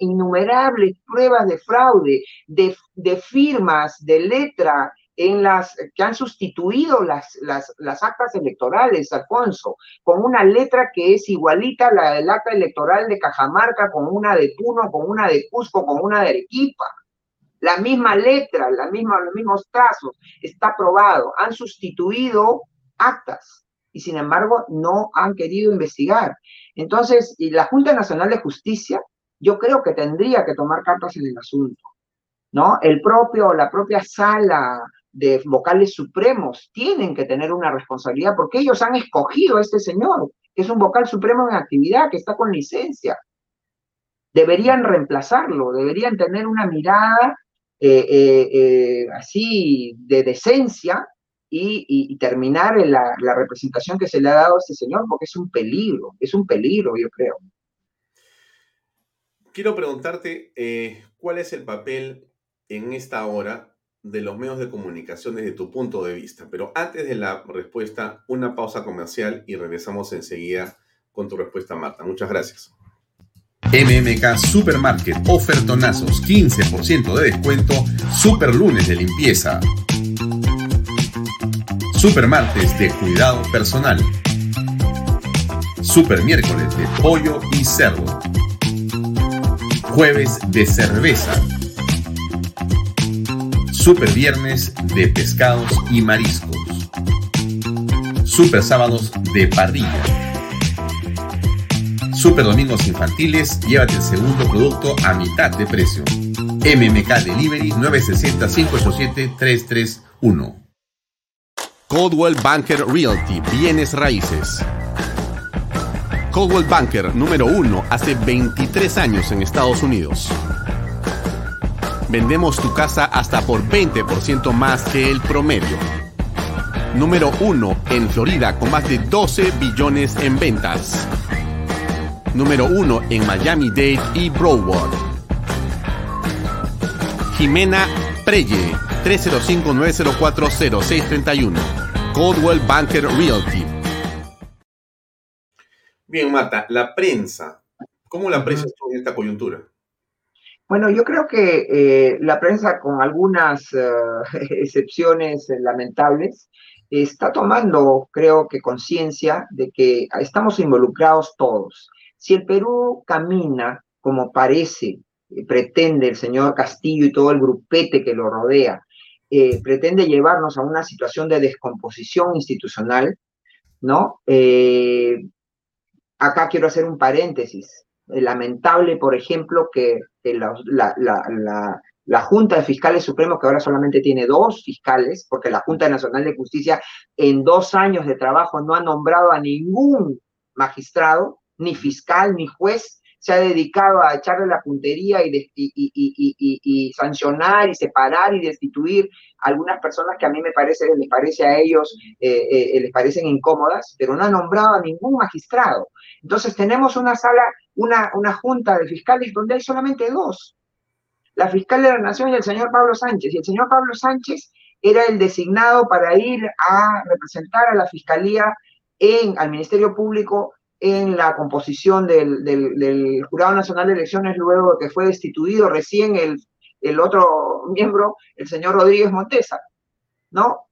innumerables pruebas de fraude, de, de firmas, de letra, en las que han sustituido las, las, las, actas electorales, Alfonso, con una letra que es igualita a la del acta electoral de Cajamarca, con una de Puno, con una de Cusco, con una de Arequipa. La misma letra, la misma, los mismos trazos, está aprobado. Han sustituido actas y sin embargo no han querido investigar. Entonces, y la Junta Nacional de Justicia, yo creo que tendría que tomar cartas en el asunto. ¿No? El propio, la propia sala de vocales supremos tienen que tener una responsabilidad porque ellos han escogido a este señor, que es un vocal supremo en actividad, que está con licencia. Deberían reemplazarlo, deberían tener una mirada eh, eh, eh, así de decencia y, terminar la, la, representación que se le ha dado a este señor, porque es un peligro, es un peligro, yo creo. Quiero preguntarte, ¿cuál es el papel en esta hora de los medios de comunicación desde tu punto de vista. Pero antes de la respuesta, una pausa comercial y regresamos enseguida con tu respuesta, Marta. Muchas gracias. MMK Supermarket, ofertonazos, 15% de descuento, super lunes de limpieza. Super martes de cuidado personal. Super miércoles de pollo y cerdo. Jueves de cerveza Super Viernes de pescados y mariscos. Super Sábados de parrilla. Super Domingos Infantiles, llévate el segundo producto a mitad de precio. MMK Delivery 960-587-331. Coldwell Banker Realty, bienes raíces. Coldwell Banker número uno hace 23 años en Estados Unidos vendemos tu casa hasta por 20% más que el promedio. Número 1 en Florida con más de 12 billones en ventas. Número 1 en Miami-Dade y Broward. Jimena Preye, 305-904-0631. Coldwell Banker Realty. Bien, Marta, la prensa. ¿Cómo la aprecias tú en esta coyuntura? Bueno, yo creo que eh, la prensa, con algunas eh, excepciones lamentables, está tomando, creo que, conciencia de que estamos involucrados todos. Si el Perú camina como parece, eh, pretende el señor Castillo y todo el grupete que lo rodea, pretende llevarnos a una situación de descomposición institucional, ¿no? acá quiero hacer un paréntesis lamentable, por ejemplo, que, la, Junta de Fiscales Supremos, que ahora solamente tiene dos fiscales, porque la Junta Nacional de Justicia en dos años de trabajo no ha nombrado a ningún magistrado, ni fiscal, ni juez, se ha dedicado a echarle la puntería y, y, sancionar y separar y destituir a algunas personas que a mí me parece, les parece a ellos, eh, eh, les parecen incómodas, pero no ha nombrado a ningún magistrado. Entonces tenemos una sala, una, una junta de fiscales donde hay solamente dos, la fiscal de la Nación y el señor Pablo Sánchez. Y el señor Pablo Sánchez era el designado para ir a representar a la fiscalía en, al Ministerio Público en la composición del, Jurado Nacional de Elecciones luego que fue destituido recién el, el otro miembro, el señor Rodríguez Montesa, ¿no?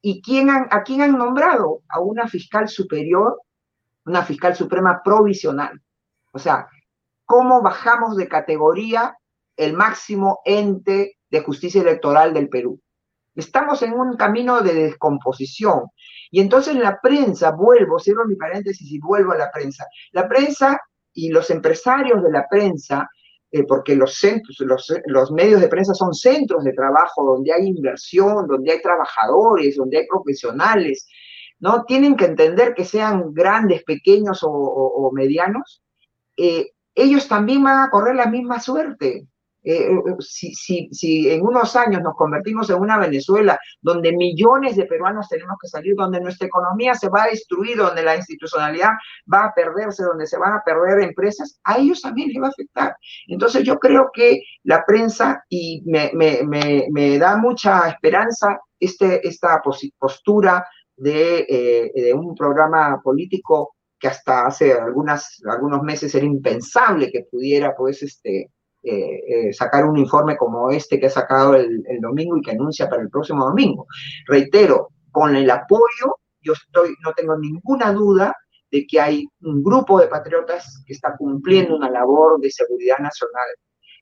¿Y quién a quién han nombrado? A una fiscal superior, una fiscal suprema provisional. O sea, ¿cómo bajamos de categoría el máximo ente de justicia electoral del Perú? Estamos en un camino de descomposición. Y entonces la prensa, vuelvo, cierro mi paréntesis y vuelvo a la prensa. La prensa y los empresarios de la prensa eh, porque los, centros, los, medios de prensa son centros de trabajo donde hay inversión, donde hay trabajadores, donde hay profesionales, ¿no? Tienen que entender que sean grandes, pequeños o, medianos, eh, ellos también van a correr la misma suerte. Eh, eh, si, si, si, en unos años nos convertimos en una Venezuela donde millones de peruanos tenemos que salir, donde nuestra economía se va a destruir, donde la institucionalidad va a perderse, donde se van a perder empresas, a ellos también les va a afectar. Entonces yo creo que la prensa, y me, da mucha esperanza este, esta postura eh, de un programa político que hasta hace algunas, algunos meses era impensable que pudiera, pues, este, eh, eh, sacar un informe como este que ha sacado el, domingo y que anuncia para el próximo domingo. Reitero, con el apoyo, yo estoy, no tengo ninguna duda de que hay un grupo de patriotas que está cumpliendo una labor de seguridad nacional.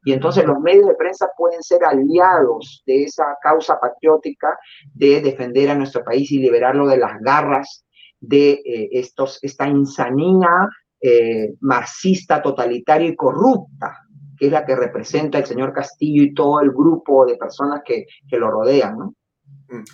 Y entonces los medios de prensa pueden ser aliados de esa causa patriótica de defender a nuestro país y liberarlo de las garras de eh, estos, esta insanía marxista, totalitaria y corrupta que es la que representa el señor Castillo y todo el grupo de personas que, lo rodean. ¿no? Mm.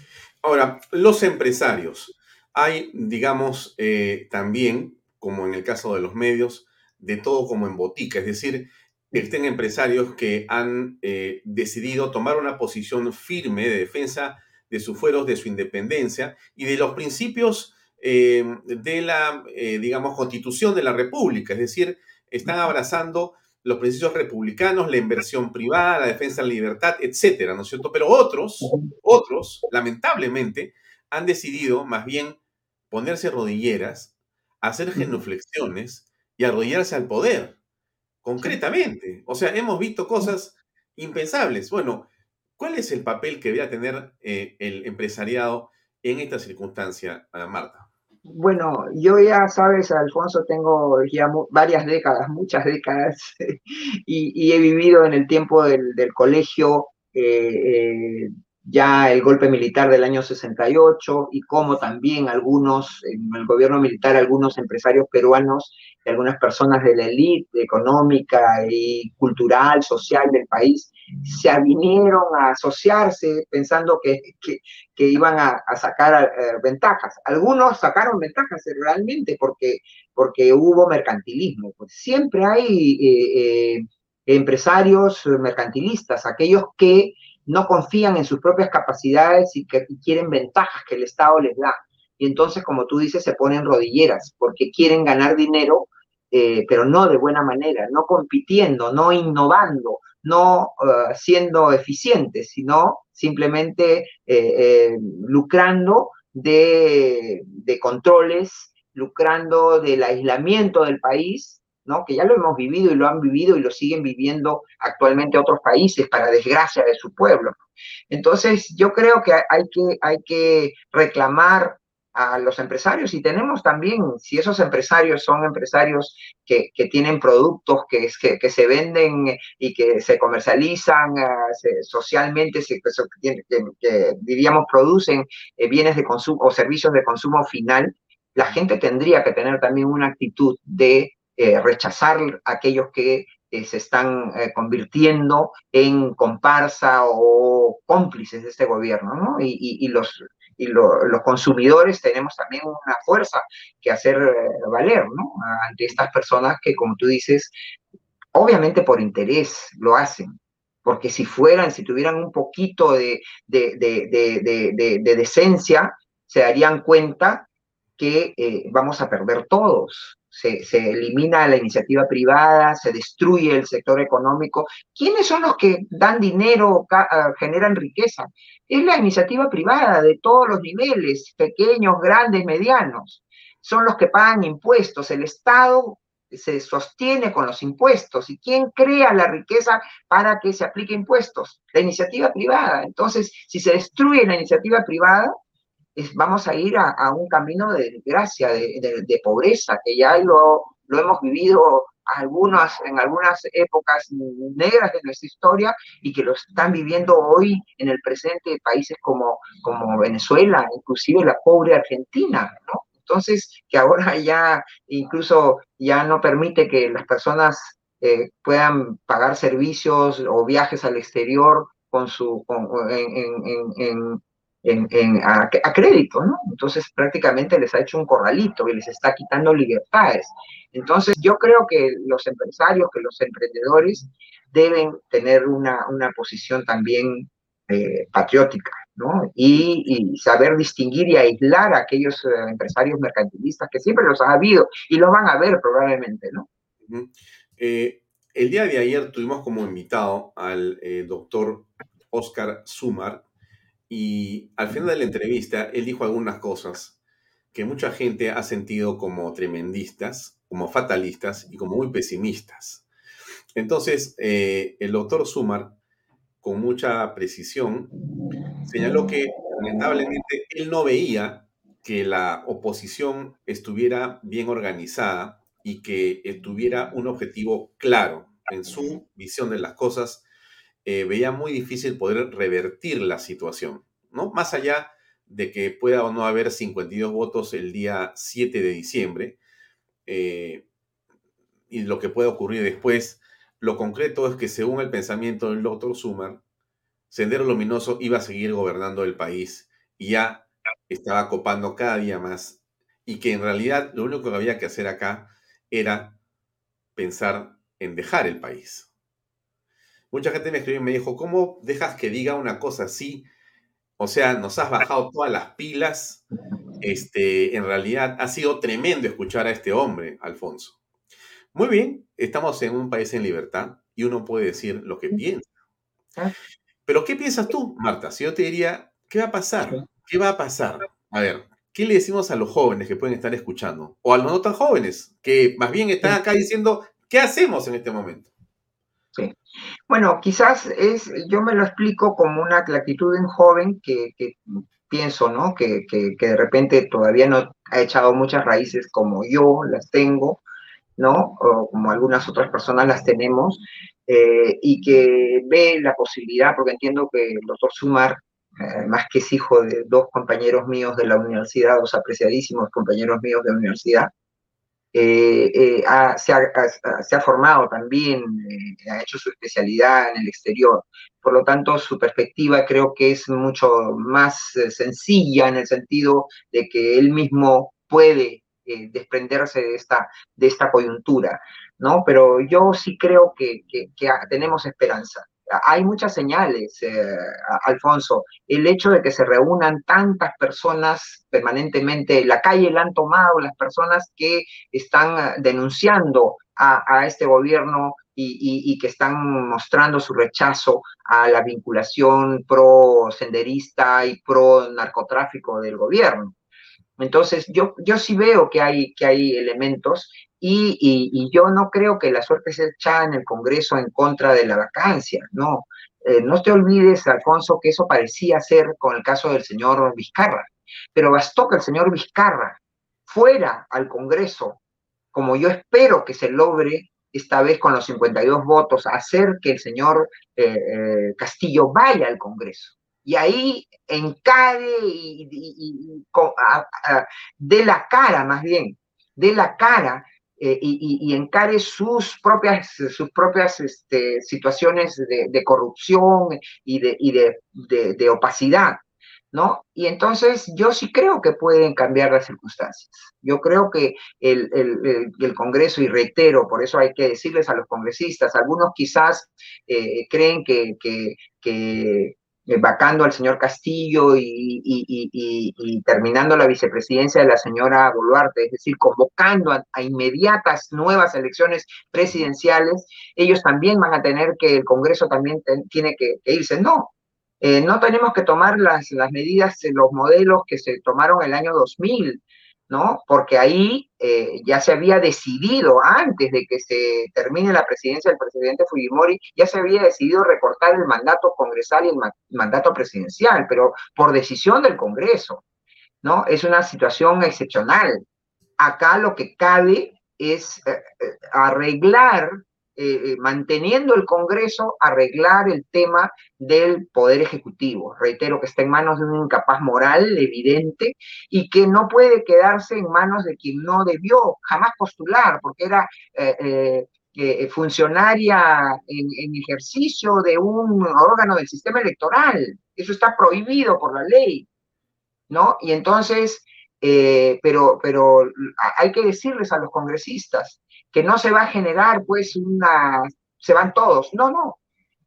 Ahora, los empresarios. Hay, digamos, eh, también, como en el caso de los medios, de todo como en botica, es decir, existen empresarios que han eh, decidido tomar una posición firme de defensa de sus fueros, de su independencia y de los principios eh, de la, digamos, constitución de la República, es decir, están abrazando los principios republicanos, la inversión privada, la defensa de la libertad, etcétera, ¿no es cierto? Pero otros, otros, lamentablemente, han decidido más bien ponerse rodilleras, hacer genuflexiones y arrodillarse al poder, concretamente. O sea, hemos visto cosas impensables. Bueno, ¿cuál es el papel que debe tener eh, el empresariado en esta circunstancia, Marta? Bueno, yo ya sabes, Alfonso, tengo ya varias décadas, muchas décadas, y, he vivido en el tiempo del, colegio eh, eh, ya el golpe militar del año 68 y como también algunos, en el gobierno militar, algunos empresarios peruanos y algunas personas de la élite económica y cultural, social del país, se vinieron a asociarse pensando que, que, iban a, sacar eh, ventajas. Algunos sacaron ventajas realmente porque, porque hubo mercantilismo. Pues siempre hay eh, eh, empresarios mercantilistas, aquellos que no confían en sus propias capacidades y que quieren ventajas que el Estado les da. Y entonces, como tú dices, se ponen rodilleras porque quieren ganar dinero, pero no de buena manera, no compitiendo, no innovando, no eh, siendo eficientes, sino simplemente eh, lucrando de, controles, lucrando del aislamiento del país que ya lo hemos vivido y lo han vivido y lo siguen viviendo actualmente otros países para desgracia de su pueblo. Entonces, yo creo que hay que, hay que reclamar a los empresarios y tenemos también, si esos empresarios son empresarios que, tienen productos que, que, que, se venden y que se comercializan eh, socialmente, que, diríamos producen eh, bienes de consumo o servicios de consumo final, la gente tendría que tener también una actitud de eh, rechazar a aquellos que se están convirtiendo en comparsa o cómplices de este gobierno, ¿no? Y, los, y los consumidores tenemos también una fuerza que hacer valer, ¿no? Ante estas personas que, como tú dices, obviamente por interés lo hacen, porque si fueran, si tuvieran un poquito de, de, de, de decencia, se darían cuenta que vamos a perder todos, se, elimina la iniciativa privada, se destruye el sector económico. ¿Quiénes son los que dan dinero, ah, generan riqueza? Es la iniciativa privada de todos los niveles, pequeños, grandes, medianos. Son los que pagan impuestos. El Estado se sostiene con los impuestos. ¿Y quién crea la riqueza para que se aplique impuestos? La iniciativa privada. Entonces, si se destruye la iniciativa privada, vamos a ir a, un camino de desgracia, de, pobreza, que ya lo, hemos vivido algunas, en algunas épocas negras de nuestra historia y que lo están viviendo hoy en el presente países como, como Venezuela, inclusive la pobre Argentina, ¿no? Entonces, que ahora ya incluso ya no permite que las personas eh, puedan pagar servicios o viajes al exterior con su, en, a, crédito, ¿no? Entonces prácticamente les ha hecho un corralito y les está quitando libertades. Entonces yo creo que los empresarios, que los emprendedores deben tener una, una posición también eh, patriótica, ¿no? Y, saber distinguir y aislar a aquellos eh, empresarios mercantilistas que siempre los ha habido y los van a ver probablemente, ¿no? Eh, el día de ayer tuvimos como invitado al doctor Oscar Sumar, y al final de la entrevista, él dijo algunas cosas que mucha gente ha sentido como tremendistas, como fatalistas y como muy pesimistas. Entonces, eh, el doctor Sumar, con mucha precisión, señaló que lamentablemente él no veía que la oposición estuviera bien organizada y que tuviera un objetivo claro en su visión de las cosas eh, veía muy difícil poder revertir la situación, ¿no? Más allá de que pueda o no haber 52 votos el día 7 de diciembre eh, y lo que pueda ocurrir después, lo concreto es que según el pensamiento del doctor Sumar, Sendero Luminoso iba a seguir gobernando el país y ya estaba copando cada día más y que en realidad lo único que había que hacer acá era pensar en dejar el país. Mucha gente me escribió y me dijo, ¿cómo dejas que diga una cosa así? O sea, nos has bajado todas las pilas. Este, en realidad ha sido tremendo escuchar a este hombre, Alfonso. Muy bien, estamos en un país en libertad y uno puede decir lo que piensa. Ah. Pero ¿qué piensas tú, Marta? Si yo te diría, ¿qué va a pasar? ¿Qué va a pasar? A ver, ¿qué le decimos a los jóvenes que pueden estar escuchando? O a los no tan jóvenes, que más bien están acá diciendo, ¿qué hacemos en este momento? Bueno, quizás es, yo me lo explico como una actitud de un joven que, pienso, ¿no? Que, de repente todavía no ha echado muchas raíces como yo las tengo, ¿no? O como algunas otras personas las tenemos, eh, y que ve la posibilidad, porque entiendo que el doctor Sumar, eh, más que es hijo de dos compañeros míos de la universidad, dos apreciadísimos compañeros míos de la universidad, eh, eh, se, ha, formado también, eh, ha hecho su especialidad en el exterior. Por lo tanto, su perspectiva creo que es mucho más sencilla en el sentido de que él mismo puede desprenderse de esta, de esta coyuntura, ¿no? Pero yo sí creo que tenemos esperanza hay muchas señales, eh, Alfonso. El hecho de que se reúnan tantas personas permanentemente, la calle la han tomado las personas que están eh, denunciando a, este gobierno y, que están mostrando su rechazo a la vinculación pro senderista y pro narcotráfico del gobierno. Entonces, yo, yo sí veo que hay, que hay elementos y, yo no creo que la suerte sea echada en el Congreso en contra de la vacancia, no. Eh, no te olvides, Alfonso, que eso parecía ser con el caso del señor Vizcarra, pero bastó que el señor Vizcarra fuera al Congreso, como yo espero que se logre esta vez con los 52 votos, hacer que el señor eh, eh, Castillo vaya al Congreso. Y ahí encare y, y, de la cara, más bien, de la cara eh, y, encare sus propias, sus propias este, situaciones de, corrupción y, de, de, opacidad, ¿no? Y entonces yo sí creo que pueden cambiar las circunstancias. Yo creo que el, el, Congreso, y reitero, por eso hay que decirles a los congresistas, algunos quizás eh, creen que, vacando al señor Castillo y, terminando la vicepresidencia de la señora Boluarte, es decir, convocando a, inmediatas nuevas elecciones presidenciales, ellos también van a tener que, el Congreso también tiene que, irse. No, eh, no tenemos que tomar las, las medidas, los modelos que se tomaron el año 2000, ¿no? Porque ahí eh, ya se había decidido, antes de que se termine la presidencia del presidente Fujimori, ya se había decidido recortar el mandato congresal y el mandato presidencial, pero por decisión del Congreso, ¿no? Es una situación excepcional. Acá lo que cabe es eh, eh, arreglar eh, eh, manteniendo el Congreso, arreglar el tema del Poder Ejecutivo. Reitero que está en manos de un incapaz moral evidente y que no puede quedarse en manos de quien no debió jamás postular, porque era eh, funcionaria en, ejercicio de un órgano del sistema electoral. Eso está prohibido por la ley, ¿no? Y entonces, pero, pero hay que decirles a los congresistas, que no se va a generar pues una, se van todos, no, no,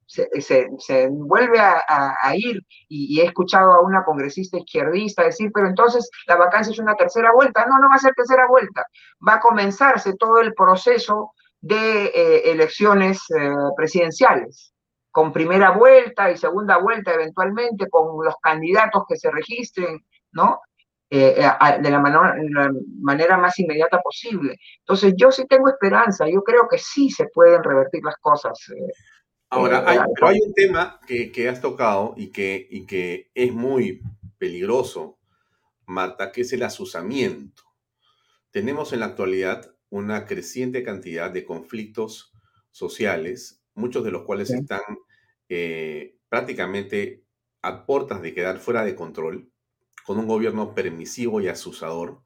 se, vuelve a, ir. Y, he escuchado a una congresista izquierdista decir, pero entonces la vacancia es una tercera vuelta, no, no va a ser tercera vuelta, va a comenzarse todo el proceso de eh, elecciones eh, presidenciales. Con primera vuelta y segunda vuelta eventualmente, con los candidatos que se registren, ¿no? Eh, eh, de la, manera más inmediata posible. Entonces, yo sí tengo esperanza, yo creo que sí se pueden revertir las cosas. Eh, Ahora, hay, hay un tema que, que, has tocado y que, y que es muy peligroso, Marta, que es el asusamiento. Tenemos en la actualidad una creciente cantidad de conflictos sociales, muchos de los cuales están prácticamente a puertas de quedar fuera de control con un gobierno permisivo y asusador,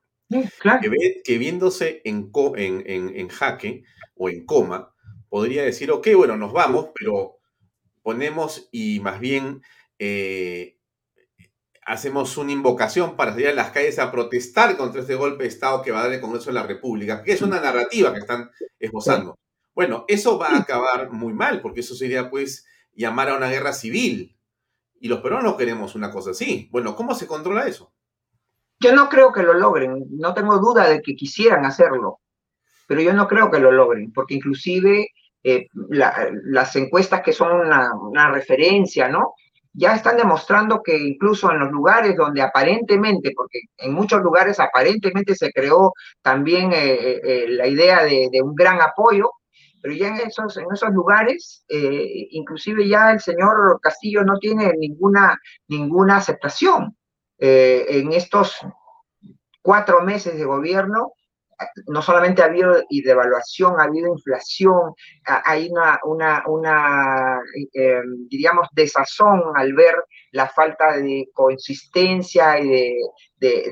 que, viéndose en, en, jaque o en coma, podría decir, ok, bueno, nos vamos, pero ponemos y más bien eh, hacemos una invocación para salir a las calles a protestar contra este golpe de Estado que va a dar el Congreso de la República, que es una narrativa que están esbozando. Bueno, eso va a acabar muy mal, porque eso sería pues llamar a una guerra civil. Y los peruanos queremos una cosa así. Bueno, ¿cómo se controla eso? Yo no creo que lo logren, no tengo duda de que quisieran hacerlo, pero yo no creo que lo logren, porque inclusive eh, las encuestas que son una, referencia, ¿no? Ya están demostrando que incluso en los lugares donde aparentemente, porque en muchos lugares aparentemente se creó también eh, eh, la idea de, un gran apoyo, pero ya en esos, en esos lugares, eh, inclusive ya el señor Castillo no tiene ninguna, ninguna aceptación. Eh, en estos cuatro meses de gobierno, no solamente ha habido devaluación, ha habido inflación, hay una, una, eh, diríamos, desazón al ver la falta de consistencia y de,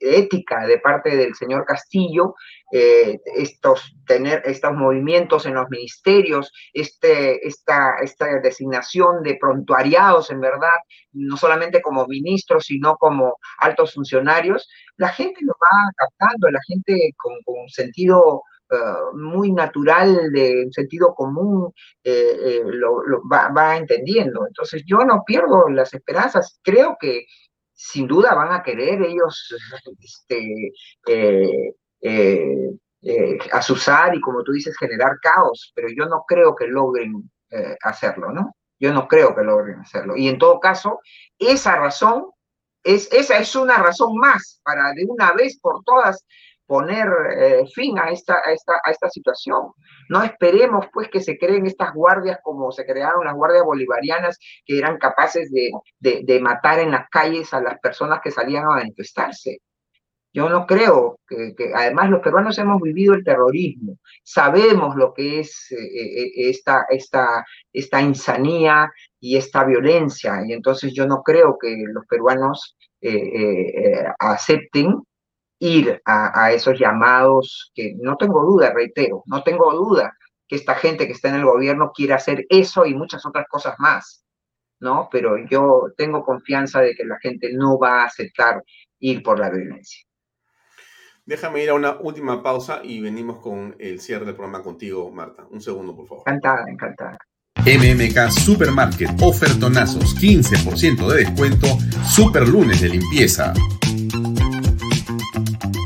ética de parte del señor Castillo, eh, estos, tener estos movimientos en los ministerios, este, esta, esta designación de prontuariados, en verdad, no solamente como ministros, sino como altos funcionarios, la gente lo va captando, la gente con, un sentido eh, muy natural, de sentido común, eh, lo, va, entendiendo. Entonces yo no pierdo las esperanzas, creo que sin duda van a querer ellos este, eh, eh, eh, asusar y, como tú dices, generar caos, pero yo no creo que logren hacerlo, ¿no? Yo no creo que logren hacerlo. Y en todo caso, esa razón, es, esa es una razón más para de una vez por todas poner eh, fin a esta, a, esta, a esta situación. No esperemos pues que se creen estas guardias como se crearon las guardias bolivarianas que eran capaces de, de, matar en las calles a las personas que salían a manifestarse. Yo no creo que, además los peruanos hemos vivido el terrorismo, sabemos lo que es eh, eh, esta, esta, esta insanía y esta violencia, y entonces yo no creo que los peruanos acepten ir a, esos llamados que no tengo duda, reitero, no tengo duda que esta gente que está en el gobierno quiere hacer eso y muchas otras cosas más, ¿no? Pero yo tengo confianza de que la gente no va a aceptar ir por la violencia. Déjame ir a una última pausa y venimos con el cierre del programa contigo, Marta. Un segundo, por favor. Encantada, encantada. MMK Supermarket, ofertonazos, 15% de descuento, super lunes de limpieza.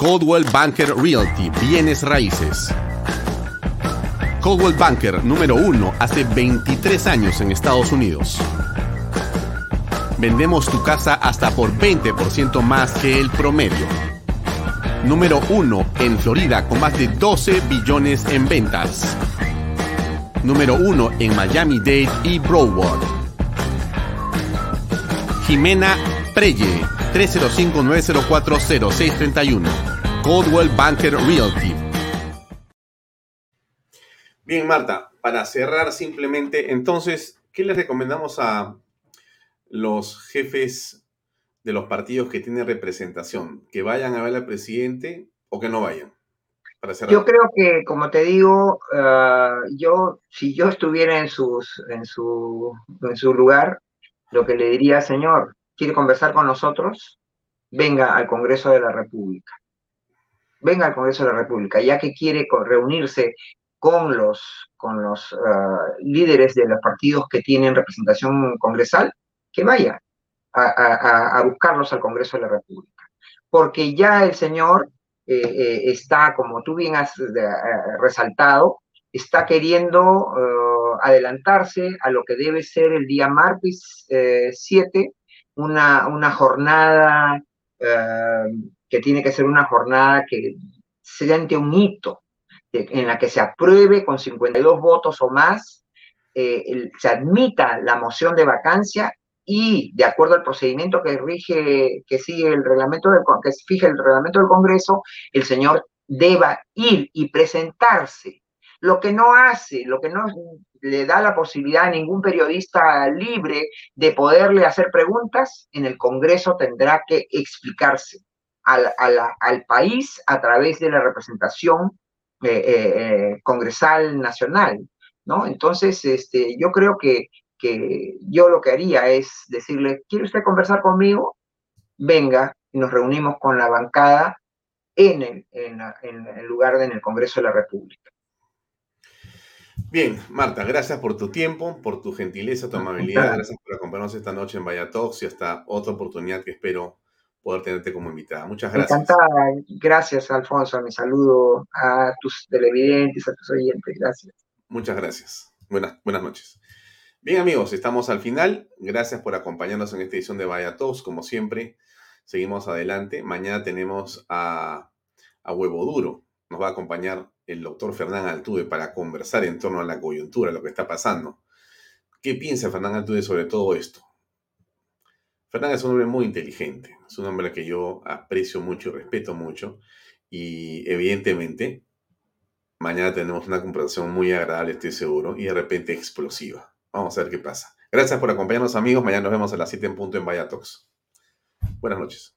Coldwell Banker Realty, bienes raíces. Coldwell Banker número uno hace 23 años en Estados Unidos. Vendemos tu casa hasta por 20% más que el promedio. Número uno en Florida con más de 12 billones en ventas. Número uno en Miami-Dade y Broward. Jimena Preye, 305-904-0631. Coldwell Banker Realty. Bien, Marta, para cerrar simplemente, entonces, ¿qué les recomendamos a los jefes de los partidos que tienen representación? ¿Que vayan a ver al presidente o que no vayan? Yo creo que, como te digo, uh, yo, si yo estuviera en, sus, en, su, en su lugar, lo que le diría, señor, ¿quiere conversar con nosotros? Venga al Congreso de la República. Venga al Congreso de la República, ya que quiere reunirse con los, con los uh, líderes de los partidos que tienen representación congresal, que vaya a, buscarlos al Congreso de la República. Porque ya el señor eh, eh, está, como tú bien has eh, resaltado, está queriendo uh, adelantarse a lo que debe ser el día martes 7, una, una jornada uh, que tiene que ser una jornada que siente un hito, en la que se apruebe con 52 votos o más, el, se admita la moción de vacancia y de acuerdo al procedimiento que rige, que sigue el reglamento del, que fija el reglamento del Congreso, el señor deba ir y presentarse. Lo que no hace, lo que no le da la posibilidad a ningún periodista libre de poderle hacer preguntas, en el Congreso tendrá que explicarse al, al, al país a través de la representación eh, eh, congresal nacional, ¿no? Entonces, este, yo creo que que yo lo que haría es decirle, ¿quiere usted conversar conmigo? Venga, y nos reunimos con la bancada en el, en, en el lugar de, en el Congreso de la República. Bien, Marta, gracias por tu tiempo, por tu gentileza, tu amabilidad. Gracias por acompañarnos esta noche en Talks y hasta otra oportunidad que espero poder tenerte como invitada. Muchas gracias. Encantada. Gracias, Alfonso. Mi saludo a tus televidentes, a tus oyentes. Gracias. Muchas gracias. Buenas, buenas noches. Bien amigos, estamos al final. Gracias por acompañarnos en esta edición de Vaya Todos. Como siempre, seguimos adelante. Mañana tenemos a, a, Huevo Duro. Nos va a acompañar el doctor Fernán Altuve para conversar en torno a la coyuntura, lo que está pasando. ¿Qué piensa Fernán Altuve sobre todo esto? Fernán es un hombre muy inteligente. Es un hombre que yo aprecio mucho y respeto mucho. Y evidentemente, mañana tenemos una conversación muy agradable, estoy seguro, y de repente explosiva. Vamos a ver qué pasa. Gracias por acompañarnos amigos. Mañana nos vemos a las 7 en punto en Vaya. Buenas noches.